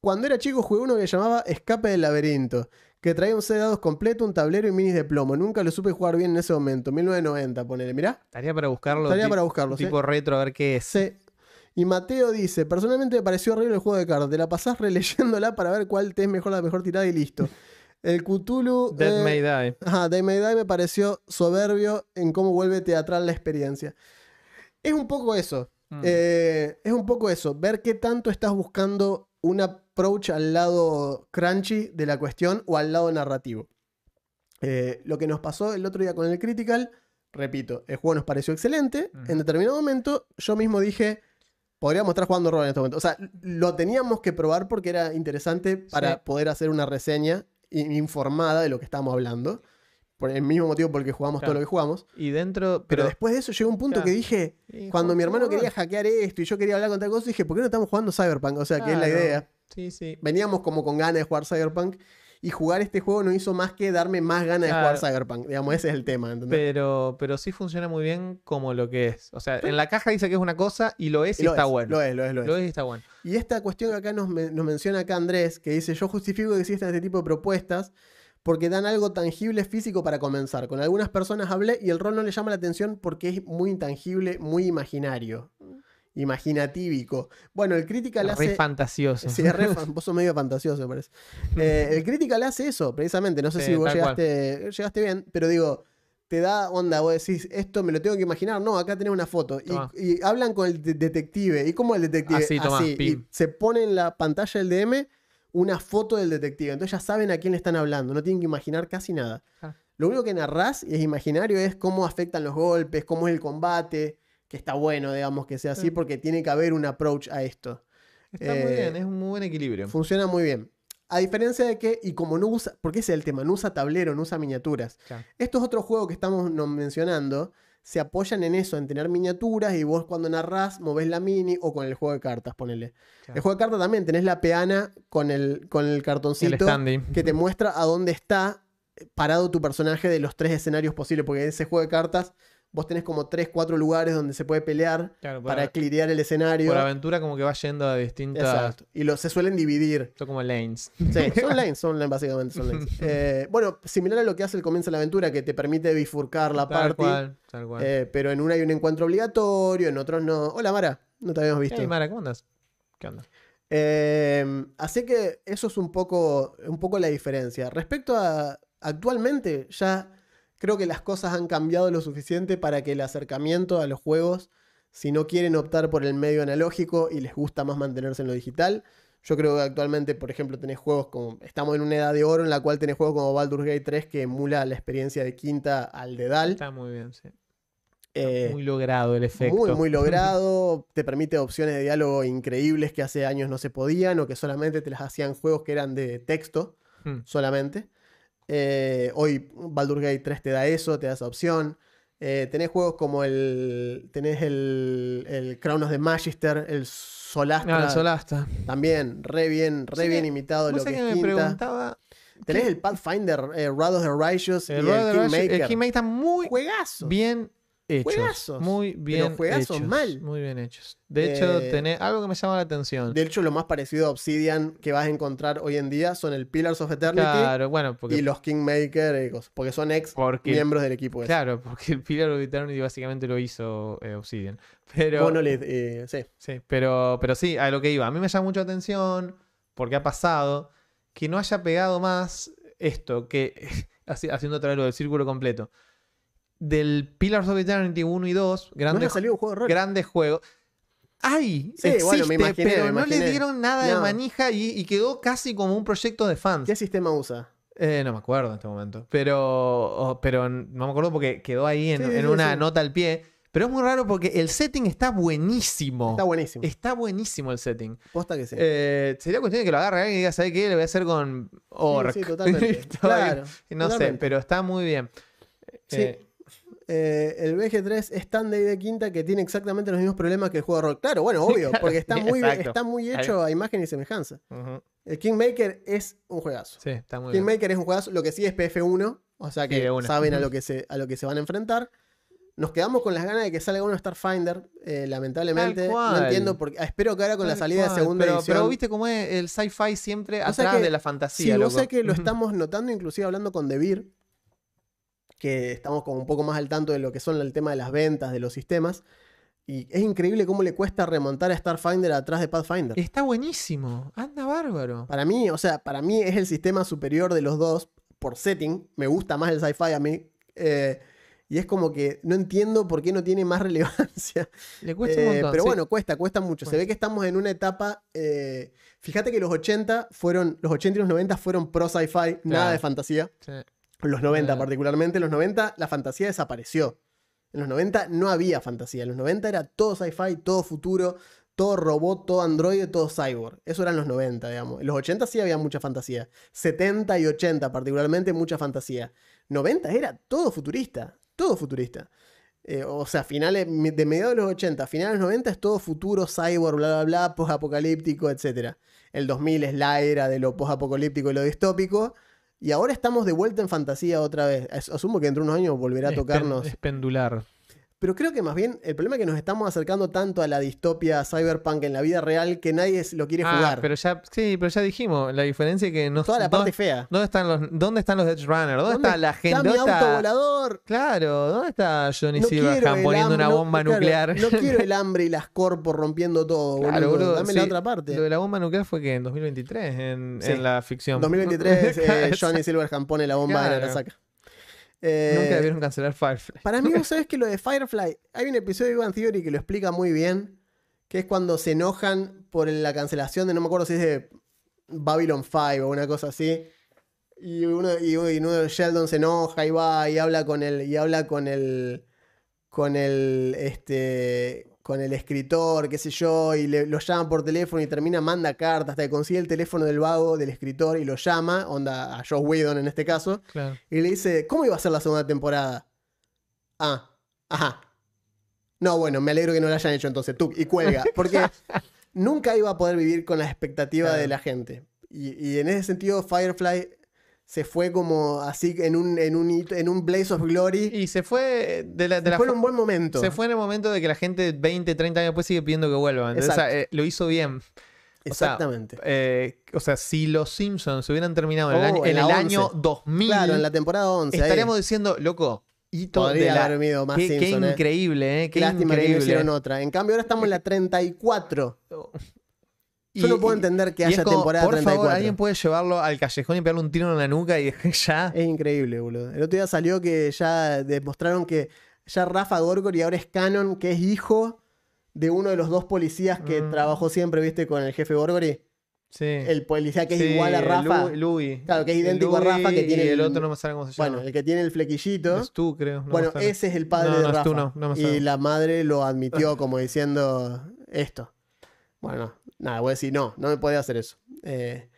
Cuando era chico jugué uno que llamaba Escape del Laberinto, que traía un set de dados completo, un tablero y minis de plomo. Nunca lo supe jugar bien en ese momento. 1990, ponele. Mirá. Estaría para buscarlo. Estaría para buscarlo, sí. Tipo retro, a ver qué es. Sí. Y Mateo dice, personalmente me pareció horrible el juego de cartas. Te la pasás releyéndola para ver cuál te es mejor la mejor tirada y listo. El Cthulhu... Dead eh, May Die. Ajá, Dead May Die me pareció soberbio en cómo vuelve teatral la experiencia. Es un poco eso. Mm. Eh, es un poco eso. Ver qué tanto estás buscando un approach al lado crunchy de la cuestión o al lado narrativo. Eh, lo que nos pasó el otro día con el Critical, repito, el juego nos pareció excelente. En determinado momento, yo mismo dije, podríamos estar jugando rol en este momento. O sea, lo teníamos que probar porque era interesante para Sí. poder hacer una reseña informada de lo que estábamos hablando. Por el mismo motivo por el que jugamos todo Claro. lo que jugamos. Y dentro. Pero, Pero, después de eso llegó un punto Claro. que dije, cuando mi hermano quería hackear esto y yo quería hablar con tal cosa, dije, ¿por qué no estamos jugando Cyberpunk? O sea, que es la Claro. idea. Sí, sí. Veníamos como con ganas de jugar Cyberpunk y jugar este juego no hizo más que darme más ganas de jugar. Cyberpunk. Digamos, ese es el tema, ¿entendés? Pero, pero sí funciona muy bien como lo que es. O sea, en la caja dice que es una cosa y lo es y, Y lo está es, bueno. Lo es, lo es, lo es. Lo es y está bueno. Y esta cuestión que acá nos menciona acá Andrés, que dice, yo justifico que existan este tipo de propuestas porque dan algo tangible físico para comenzar. Con algunas personas hablé y el rol no le llama la atención porque es muy intangible, muy imaginario. Imaginatívico. Bueno, el Critical Re hace... fantasioso. Sí, es re fan- vos sos medio fantasioso, me parece. Eh, el Critical hace eso, precisamente. No sé Sí, si vos cual. llegaste, llegaste bien, pero digo, te da onda, vos decís, esto me lo tengo que imaginar. No, acá tenés una foto. Y, y hablan con el de- detective. ¿Y cómo el detective? Así, tomá, Y pim. se pone en la pantalla del DM una foto del detective. Entonces ya saben a quién le están hablando. No tienen que imaginar casi nada. Ah. Lo único que narrás y es imaginario es cómo afectan los golpes, cómo es el combate. Que está bueno, digamos, que sea así, Sí. porque tiene que haber un approach a esto. Está muy Eh, bien, es un muy buen equilibrio. Funciona muy bien. A diferencia de que, y como no usa, porque ese es el tema, no usa tablero, no usa miniaturas. Claro. Estos otros juegos que estamos mencionando se apoyan en eso, en tener miniaturas y vos cuando narrás movés la mini o con el juego de cartas, ponele. Claro. El juego de cartas también tenés la peana con el, con el cartoncito que te muestra a dónde está parado tu personaje de los tres escenarios posibles, porque ese juego de cartas vos tenés como tres, cuatro lugares donde se puede pelear Claro, para ave- clirear el escenario. por aventura como que va yendo a distintas... Exacto. Y lo, se suelen dividir. Son como lanes. Sí, son lanes, son lanes, básicamente son lanes. Eh, bueno, similar a lo que hace el comienzo de la aventura, que te permite bifurcar la Tal party. cual, tal cual. eh, pero en una hay un encuentro obligatorio, en otros no. Hola Mara, no te habíamos visto. Hey, Mara, ¿cómo andas? ¿Qué onda? Eh, así que eso es un poco, un poco la diferencia. Respecto a actualmente, ya creo que las cosas han cambiado lo suficiente para que el acercamiento a los juegos, si no quieren optar por el medio analógico y les gusta más mantenerse en lo digital, yo creo que actualmente, por ejemplo, tenés juegos como. Estamos en una edad de oro en la cual tenés juegos como Baldur's Gate 3 que emula la experiencia de quinta al dedal. Está muy bien, sí. Eh, muy logrado el efecto. muy, muy logrado. te permite opciones de diálogo increíbles que hace años no se podían o que solamente te las hacían juegos que eran de texto Hmm. solamente. Eh, hoy Baldur's Gate 3 te da eso, te da esa opción. Eh, tenés juegos como el. Tenés el, el Crown of the Magister, el Solastra. Ah, el Solasta. También, re bien, re bien imitado ¿Vos lo que es que me preguntaba? Tenés ¿qué- el Pathfinder, eh, Wrath of the Righteous el y el Kingmaker. El Kingmaker está muy Juegazo. bien hechos. Juegazos. Muy bien juegazos hechos. mal. Muy bien hechos. De hecho, Eh, tenés algo que me llama la atención. De hecho, lo más parecido a Obsidian que vas a encontrar hoy en día son el Pillars of Eternity Claro, bueno, porque, y los Kingmaker, cosas, porque son ex porque miembros del equipo. ese. claro, porque el Pillar of Eternity básicamente lo hizo eh, Obsidian. Pero, Monolith, eh, sí. sí, pero, pero sí, a lo que iba. A mí me llama mucho la atención porque ha pasado que no haya pegado más esto, que haci- haciendo otra vez lo del círculo completo. Del Pillars of Eternity 1 y 2, No grandes un juego de rol. grandes juegos. ¡Ay! Sí, existe, bueno, me imaginé, pero me no le dieron nada de No. manija y, y quedó casi como un proyecto de fans. ¿Qué sistema usa? Eh, no me acuerdo en este momento. Pero, oh, pero no me acuerdo porque quedó ahí en, Sí, sí, en sí, una nota al pie. Pero es muy raro porque el setting está buenísimo. Está buenísimo. Está buenísimo el setting. Posta que sí. Eh, sería cuestión de que lo agarre alguien y diga, ¿sabes qué? Le voy a hacer con Orc. Sí, sí, totalmente. Claro. No sé, pero está muy bien. Sí. Eh, Eh, el BG3 es tan de de quinta que tiene exactamente los mismos problemas que el juego de rol. Claro, bueno, obvio, porque está muy, está muy hecho a imagen y semejanza. El Kingmaker es un juegazo. Sí, está muy bien. Kingmaker es un juegazo, lo que sí es PF1, o sea que Sí, saben a lo que, se, a lo que se van a enfrentar. Nos quedamos con las ganas de que salga uno Starfinder, eh, lamentablemente. No entiendo por qué. ah, Espero que ahora con la salida de segunda pero, edición. Pero viste cómo es el sci-fi siempre O sea atrás que- de la Sí, fantasía, vos loco. sabés que lo estamos notando, inclusive hablando con Debir, que estamos como un poco más al tanto de lo que son el tema de las ventas, de los sistemas. Y es increíble cómo le cuesta remontar a Starfinder atrás de Pathfinder. Está buenísimo. Anda bárbaro. Para mí, o sea, para mí es el sistema superior de los dos por setting. Me gusta más el sci-fi a mí. eh, y es como que no entiendo por qué no tiene más relevancia. Le cuesta un Eh, montón. pero sí. bueno, cuesta, cuesta mucho. Se ve que estamos en una etapa. eh, fíjate que los 80 fueron. Los 80 y los 90 fueron pro sci-fi, nada de fantasía. Sí. Los 90 Eh. particularmente. En los 90 la fantasía desapareció. En los 90 no había fantasía. En los 90 era todo sci-fi, todo futuro, todo robot, todo androide, todo cyborg. Eso eran los 90, digamos. En los 80 sí había mucha fantasía. 70 y 80 particularmente mucha fantasía. 90 era todo futurista. Todo futurista. Eh, o sea, finales de mediados de los 80, finales de los 90 es todo futuro, cyborg, bla, bla, bla, post-apocalíptico, etc. El 2000 es la era de lo post-apocalíptico y lo distópico. Y ahora estamos de vuelta en fantasía otra vez. As- Asumo que dentro de unos años volverá a tocarnos. Es pendular. Pero creo que más bien el problema es que nos estamos acercando tanto a la distopia cyberpunk en la vida real que nadie lo quiere Ah, jugar. pero ya, sí, pero ya dijimos, la diferencia es que no Toda la ¿dónde, parte fea. ¿dónde están los ¿Dónde están los Edge Runners? ¿Dónde, está la gente? Está mi ¿Dónde auto volador. Claro, ¿dónde está Johnny No Silverhand poniendo una no- bomba claro, nuclear? No quiero el hambre y las corpos rompiendo todo, Claro, boludo. Dame sí, la otra parte. Lo de la bomba nuclear fue que en 2023, en, Sí. en la ficción. 2023, eh, Johnny Silverhand pone la bomba Claro. y la saca. Eh, Nunca debieron cancelar Firefly. Para mí, vos sabés que lo de Firefly, hay un episodio de One Theory que lo explica muy bien, que es cuando se enojan por la cancelación de, no me acuerdo si es de Babylon 5 o una cosa así. Y uno, y, y uno de Sheldon se enoja y va y habla con el, y habla con el, con el, este, con el escritor, qué sé yo, y le, lo llama por teléfono y termina, manda cartas, hasta que consigue el teléfono del vago del escritor y lo llama, onda a Josh Whedon en este caso, Claro. y le dice, ¿cómo iba a ser la segunda temporada? Ah, ajá. No, bueno, me alegro que no la hayan hecho entonces, tú, y cuelga, porque nunca iba a poder vivir con la expectativa Claro. de la gente. Y, y en ese sentido, Firefly se fue como así en un, en un, en un blaze of glory. Y se fue de la, de la fue en un buen momento. Se fue en el momento de que la gente 20, 30 años después sigue pidiendo que vuelvan. O sea, eh, lo hizo bien. O sea, Exactamente. eh, o sea, si los Simpsons se hubieran terminado en el Oh, año, en el 11. año 2000, claro, en la temporada 11. ahí. estaríamos diciendo, loco, hito de Podría haber más qué, Simpson, eh. increíble, ¿eh? Qué Lástima que no increíble. hicieron otra. En cambio, ahora estamos en la 34. Yo Y- no puedo entender que haya como, temporada por 34. favor, alguien puede llevarlo al callejón y pegarle un tiro en la nuca y ya. Es increíble, boludo. El otro día salió que ya demostraron que ya Rafa Gorgor y ahora es Canon, que es hijo de uno de los dos policías que Mm. trabajó siempre, viste, con el jefe Gorgory. Sí. El policía que es Sí, igual a Rafa. Louis. Claro, que es idéntico a Rafa, que tiene y el el- otro no me sabe cómo se llama. Bueno, el que tiene el flequillito. Es tú, creo. no bueno, ese es el padre No, de no es Rafa. tú, y la madre lo admitió como diciendo esto. Bueno, nada, voy a decir, no, no me podía hacer eso. Eh,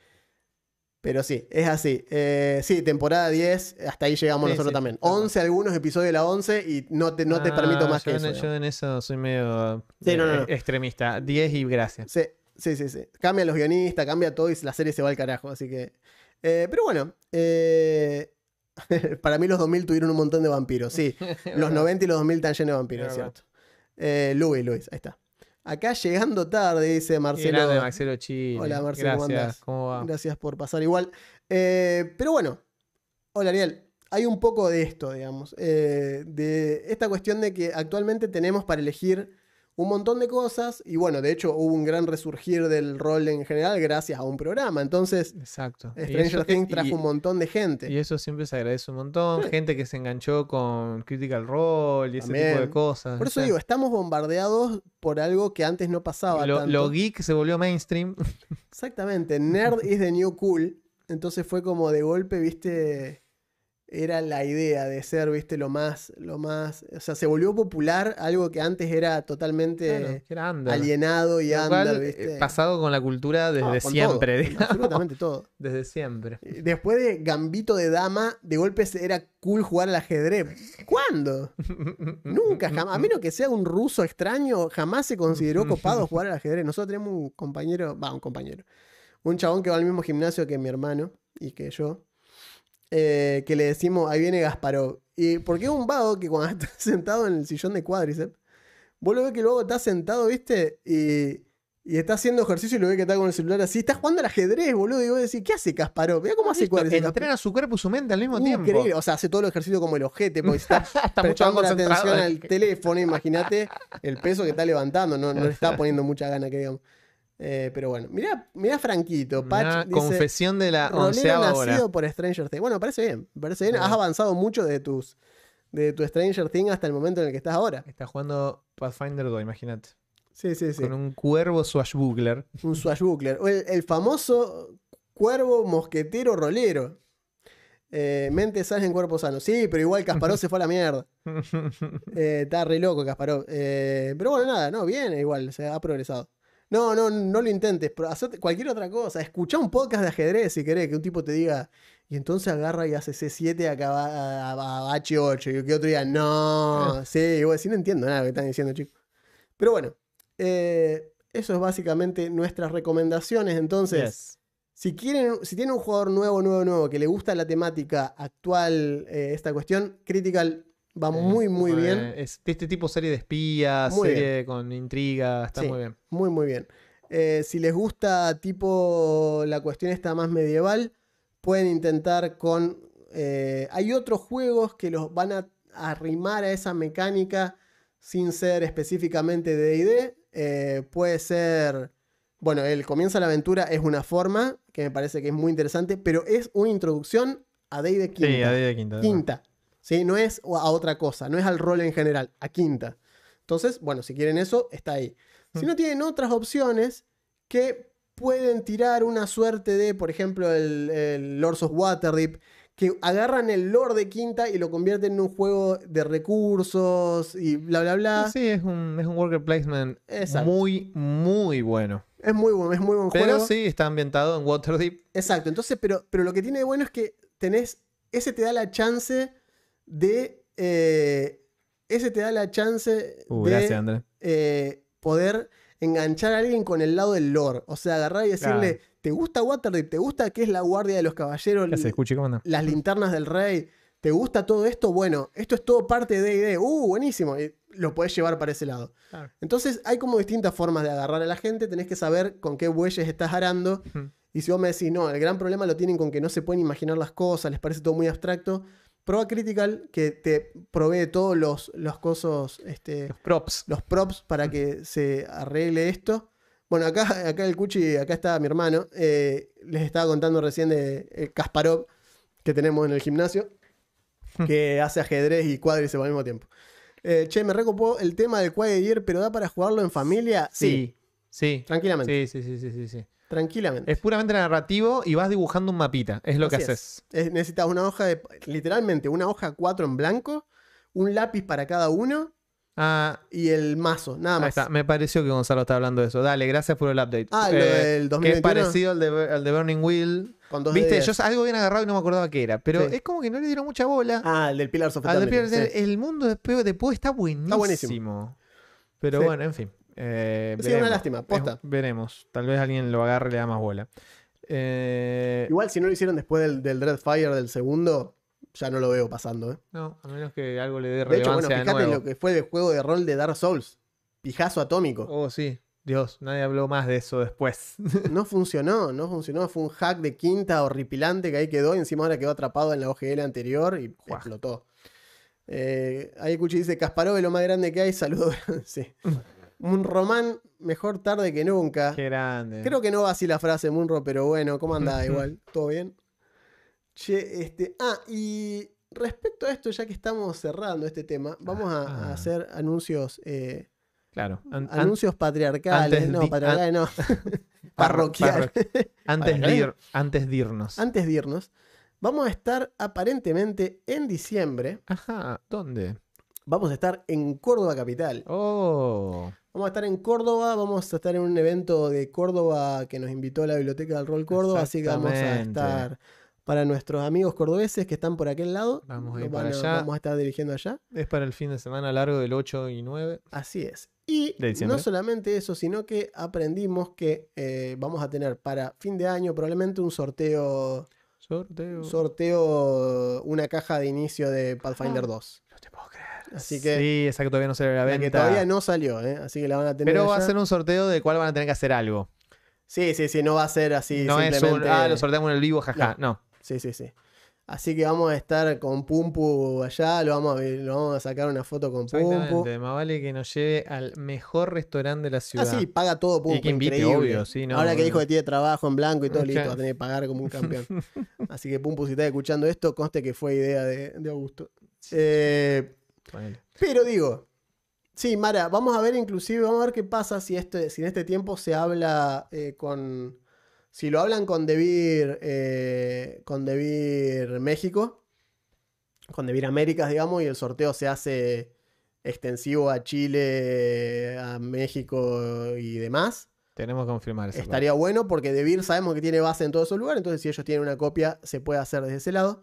pero sí, es así. Eh, sí, temporada 10, hasta ahí llegamos Sí, nosotros sí, también. tal cual. 11 algunos episodios de la 11 y no te, no te Ah, permito más yo que en, eso. Yo digamos. en eso soy medio Sí, no, no, eh, no. extremista. 10 y gracias. Sí, sí, sí, sí. Cambia los guionistas, cambia todo y la serie se va al carajo. Así que. eh, pero bueno. para mí los 2000 tuvieron un montón de vampiros. Sí, los 90 y los 2000 están llenos de vampiros, Es cierto. Luis, Luis, ahí está. Acá llegando tarde, dice Marcelo. grande Marcelo Chile. Hola, Marcelo, ¿cómo Gracias. andás? ¿Cómo va? Gracias por pasar igual. Eh, pero bueno, hola Ariel. Hay un poco de esto, digamos. eh, de esta cuestión de que actualmente tenemos para elegir un montón de cosas. Y bueno, de hecho hubo un gran resurgir del rol en general gracias a un programa. Entonces, Exacto. Stranger Things y- trajo un montón de gente. Y eso siempre se agradece un montón. Gente que se enganchó con Critical Role y ese tipo de cosas. Por eso O sea, digo, estamos bombardeados por algo que antes no pasaba. lo, tanto. lo geek se volvió mainstream. Exactamente, nerd is the new cool. Entonces fue como de golpe, viste, era la idea de ser, viste, lo más, lo más, o sea, se volvió popular algo que antes era totalmente Claro, era alienado y cual, eh, viste. pasado con la cultura desde siempre, todo, absolutamente todo. Desde siempre. Después de Gambito de Dama, de golpe era cool jugar al ajedrez. ¿Cuándo? Nunca, jamás. A menos que sea un ruso extraño, jamás se consideró copado jugar al ajedrez. Nosotros tenemos un compañero, va, un compañero. un chabón que va al mismo gimnasio que mi hermano y que yo, eh, que le decimos, ahí viene Gasparov. Y porque es un vago que cuando está sentado en el sillón de cuádriceps, vos lo ves que luego está sentado, ¿viste? Y, y está haciendo ejercicio y lo ves que está con el celular así. Está jugando al ajedrez, boludo. Y vos decís, ¿qué hace Kasparov? Mira cómo hace cuádriceps. Entrena su cuerpo y su mente al mismo tiempo. Increíble. O sea, hace todo el ejercicio como el ojete, porque está Está mucho más prestando la atención al teléfono. Imagínate el peso que está levantando. No, no le está poniendo mucha gana, que digamos. Eh, pero bueno, mirá, mirá Franquito. Una Patch dice, confesión de la onceava hora. nacido por Stranger Things. Bueno, parece bien. parece bien. Has avanzado mucho de tus de tu Stranger Things hasta el momento en el que estás ahora. Está jugando Pathfinder 2, imagínate. Sí, sí, sí. Con un cuervo swashbuckler. Un swashbuckler. El famoso cuervo mosquetero rolero. Eh, mente sana en cuerpo sano. Sí, pero igual Kasparov se fue a la mierda. Eh, está re loco Kasparov. Eh, pero bueno, nada, no, bien, igual, se ha progresado. No, no, no lo intentes, pero hacete cualquier otra cosa. Escucha un podcast de ajedrez si querés, que un tipo te diga, y entonces agarra y hace C7 acá a, a H8, y que otro diga, no, sí, y vos decís, no entiendo nada lo que están diciendo, chicos. Pero bueno, eh, eso es básicamente nuestras recomendaciones. Entonces, Yes. si quieren, si tienen un jugador nuevo, nuevo, nuevo, que le gusta la temática actual, eh, esta cuestión, Critical va muy, muy eh, bien. Es de este tipo serie de espías, Muy serie con intriga, está Sí. muy bien. Muy, muy bien. Eh, si les gusta tipo la cuestión esta más medieval, pueden intentar con... eh, hay otros juegos que los van a arrimar a esa mecánica sin ser específicamente de D&D. Eh, puede ser... Bueno, el Comienza la Aventura es una forma que me parece que es muy interesante, pero es una introducción a D&D quinta. Sí, a de quinta. Quinta. ¿Sí? No es a otra cosa, no es al rol en general, a quinta. Entonces, bueno, si quieren eso, está ahí. Si no tienen otras opciones que pueden tirar una suerte de, por ejemplo, el, el Lords of Waterdeep, que agarran el lore de quinta y lo convierten en un juego de recursos y bla, bla, bla. Sí, es un, es un worker placement Exacto. muy, muy bueno. Es muy buen, es muy buen Pero juego. sí, está ambientado en Waterdeep. Exacto, entonces, pero, pero lo que tiene de bueno es que tenés, ese te da la chance de, eh, ese te da la chance Uh, de gracias, eh, poder enganchar a alguien con el lado del lore, o sea, agarrar y decirle, ¿te gusta Waterdeep? ¿Te gusta que es la guardia de los caballeros? ¿Qué las linternas del rey. ¿Te gusta todo esto? Bueno, esto es todo parte de D&D. Uh, buenísimo. Y lo podés llevar para ese lado. Entonces hay como distintas formas de agarrar a la gente. Tenés que saber con qué bueyes estás arando. Y si vos me decís, no, el gran problema lo tienen con que no se pueden imaginar las cosas, les parece todo muy abstracto. Prueba Critical que te provee todos los, los cosos, este, Los props. los props para que se arregle esto. Bueno, acá, acá el Cuchi, acá está mi hermano. eh, les estaba contando recién de eh, Kasparov que tenemos en el gimnasio, que hace ajedrez y cuádriceps al mismo tiempo. Eh, che, me recopó el tema del Year, pero da para jugarlo en familia. Sí, Sí. tranquilamente. Sí, sí, sí, sí, sí. Tranquilamente. Es puramente narrativo y vas dibujando un mapita. Es lo que Así haces. Es- necesitas una hoja de. Literalmente, una hoja 4 en blanco, un lápiz para cada uno Ah, y el mazo, nada más. está. Me pareció que Gonzalo estaba hablando de eso. Dale, gracias por el update. Ah, lo Eh, del Que es 2021. parecido al de, al de Burning Wheel. Con dos Viste, yo algo bien agarrado y no me acordaba qué era. Pero Sí. es como que no le dieron mucha bola. Ah, el del Pillars of Al de sí. El mundo después, después está buenísimo. buenísimo. Pero Sí. bueno, en fin. Eh, Sí, veremos. una lástima, posta. Es- veremos. Tal vez alguien lo agarre y le da más bola. Eh, Igual si no lo hicieron después del, del Dreadfire del segundo, ya no lo veo pasando. ¿eh? no, a menos que algo le dé De hecho, bueno, relevancia fíjate lo que fue el juego de rol de Dark Souls. Pijazo atómico. Oh, sí. Dios, nadie habló más de eso después. No funcionó, no funcionó. Fue un hack de quinta horripilante que ahí quedó. Y encima ahora quedó atrapado en la OGL anterior y Juá. explotó. Eh, ahí Cuchi dice: Kasparov es lo más grande que hay. Saludos. sí. Un román mejor tarde que nunca. Qué grande. Creo que no va así la frase, Munro, pero bueno, ¿cómo andás igual? ¿Todo bien? Che, este. Ah, y respecto a esto, ya que estamos cerrando este tema, vamos a, a Ah. hacer anuncios. eh, Claro. An- an- anuncios patriarcales. antes no, patriarcales no. parro- Parroquial. parro- antes, de ir, antes de irnos. Antes de irnos, vamos a estar aparentemente en diciembre. Ajá. ¿Dónde? Vamos a estar en Córdoba Capital. Oh. Vamos a estar en Córdoba, vamos a estar en un evento de Córdoba que nos invitó la Biblioteca del Rol Córdoba, así que vamos a estar para nuestros amigos cordobeses que están por aquel lado. Vamos a ir para a- allá. Vamos a estar dirigiendo allá. Es para el fin de semana largo del 8 y 9. Así es. Y no solamente eso, sino que aprendimos que eh, vamos a tener para fin de año probablemente un sorteo, Sorteo. sorteo, una caja de inicio de Pathfinder 2. no te puedo. Así que- Sí, exacto, todavía no sale a la La venta. que todavía no salió, ¿eh? así que la van a tener. Pero va a ser un sorteo del cual van a tener que hacer algo. Sí, sí, sí, no va a ser así. no es un. simplemente- Ah, lo sorteamos en el vivo, jaja. No. Sí, sí, sí. Así que vamos a estar con Pumpu allá, lo vamos a, lo vamos a sacar una foto con Pumpu. Más vale que nos lleve al mejor restaurante de la Ah, ciudad. sí, paga todo Pumpu. Y que invite, increíble. obvio, sí, no, Ahora que dijo que tiene trabajo en blanco y todo, listo, va a tener que pagar como un campeón. Así que Pumpu, si estás escuchando esto, conste que fue idea de, de Augusto. Eh, Ponele. pero digo, sí, Mara, vamos a ver inclusive, vamos a ver qué pasa si, este, si en este tiempo se habla eh, con... Si lo hablan con Debir, eh, con Debir México, con Debir Américas, digamos, y el sorteo se hace extensivo a Chile, a México y demás. Tenemos que confirmar eso. Estaría bueno porque Debir sabemos que tiene base en todos esos lugares, entonces si ellos tienen una copia se puede hacer desde ese lado.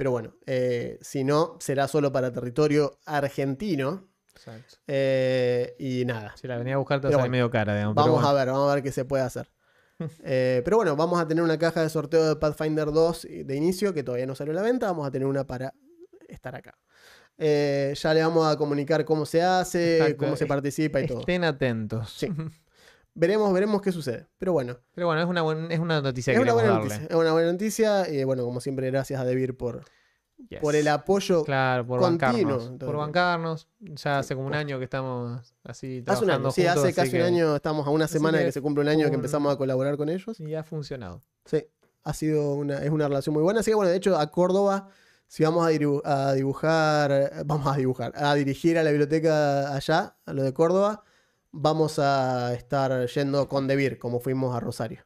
Pero bueno, eh, si no, será solo para territorio argentino. Exacto. eh, y nada, Si la venía a buscar te sale bueno, medio cara, digamos. vamos bueno. a ver, vamos a ver qué se puede hacer. Eh, pero bueno, vamos a tener una caja de sorteo de Pathfinder 2 de inicio que todavía no salió a la venta. Vamos a tener una para estar acá. Eh, ya le vamos a comunicar cómo se hace, Exacto. cómo se participa y todo. Estén atentos. Sí. Veremos, veremos qué sucede. Pero bueno, Pero bueno, es una, buen- es una noticia es que una buena darle. noticia. Es una buena noticia. Y bueno, como siempre, gracias a Debir por, Yes. por el apoyo. Claro, por continuo, bancarnos. Por bancarnos. Ya hace como un año que estamos así Hace un trabajando año, sí, hace casi que- un año, estamos a una semana de que se cumple un año que empezamos a colaborar con ellos. Y ha funcionado. Sí, ha sido una, es una relación muy buena. Así que bueno, de hecho, a Córdoba, si vamos a, dibujar, vamos a dibujar, a dirigir a la biblioteca allá, a lo de Córdoba, vamos a estar yendo con Debir, como fuimos a Rosario.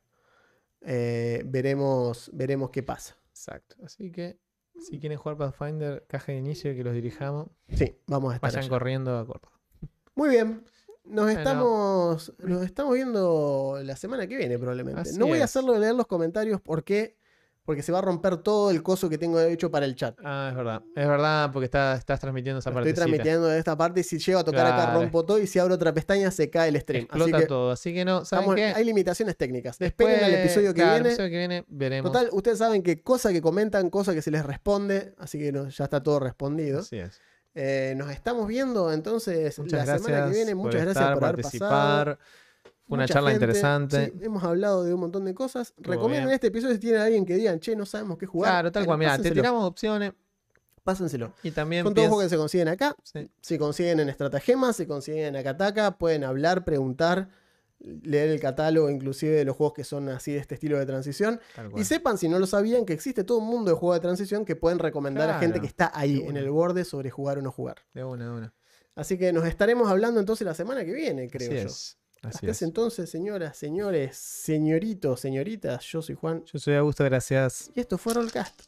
Eh, veremos, veremos qué pasa. Exacto. Así que si quieren jugar Pathfinder, caja de inicio que los dirijamos, Sí, vamos a estar vayan allá. corriendo a Córdoba. Muy bien. Nos Bueno. estamos, nos estamos viendo la semana que viene probablemente. Así no voy a hacerlo de leer los comentarios porque porque se va a romper todo el coso que tengo hecho para el chat. Ah, es verdad. Es verdad, porque está, estás transmitiendo esa parte. estoy transmitiendo de esta parte y si llego a tocar acá rompo todo y si abro otra pestaña se cae el stream. Así Explota que todo. Así que no, ¿saben estamos- qué? hay limitaciones técnicas. Después, Esperen al episodio que claro, el viene. episodio que viene veremos. Total, ustedes saben que cosa que comentan, cosa que se les responde, así que no, ya está todo respondido. Así es. Eh, nos estamos viendo entonces Muchas la semana que viene. Muchas por gracias estar, por haber pasado. participar. Una charla gente, interesante. sí, hemos hablado de un montón de cosas. Recomienden bien. este episodio si tienen a alguien que digan, che, no sabemos qué jugar. Claro, tal cual. Mira, te tiramos opciones Pásenselo. y también Son todos piensa- juegos que se consiguen acá. Sí. Se consiguen en Estratagema, se consiguen en Akataka. Pueden hablar, preguntar, leer el catálogo, inclusive de los juegos que son así de este estilo de transición. Y sepan, si no lo sabían, que existe todo un mundo de juegos de transición que pueden recomendar a gente que está ahí, en el borde sobre jugar o no jugar. De una, de una. Así que nos estaremos hablando entonces la semana que viene, creo Así yo. es. Así Hasta es. ese entonces, señoras, señores, señoritos, señoritas, yo soy Juan Yo soy Augusto, gracias. y esto fue Rollcast.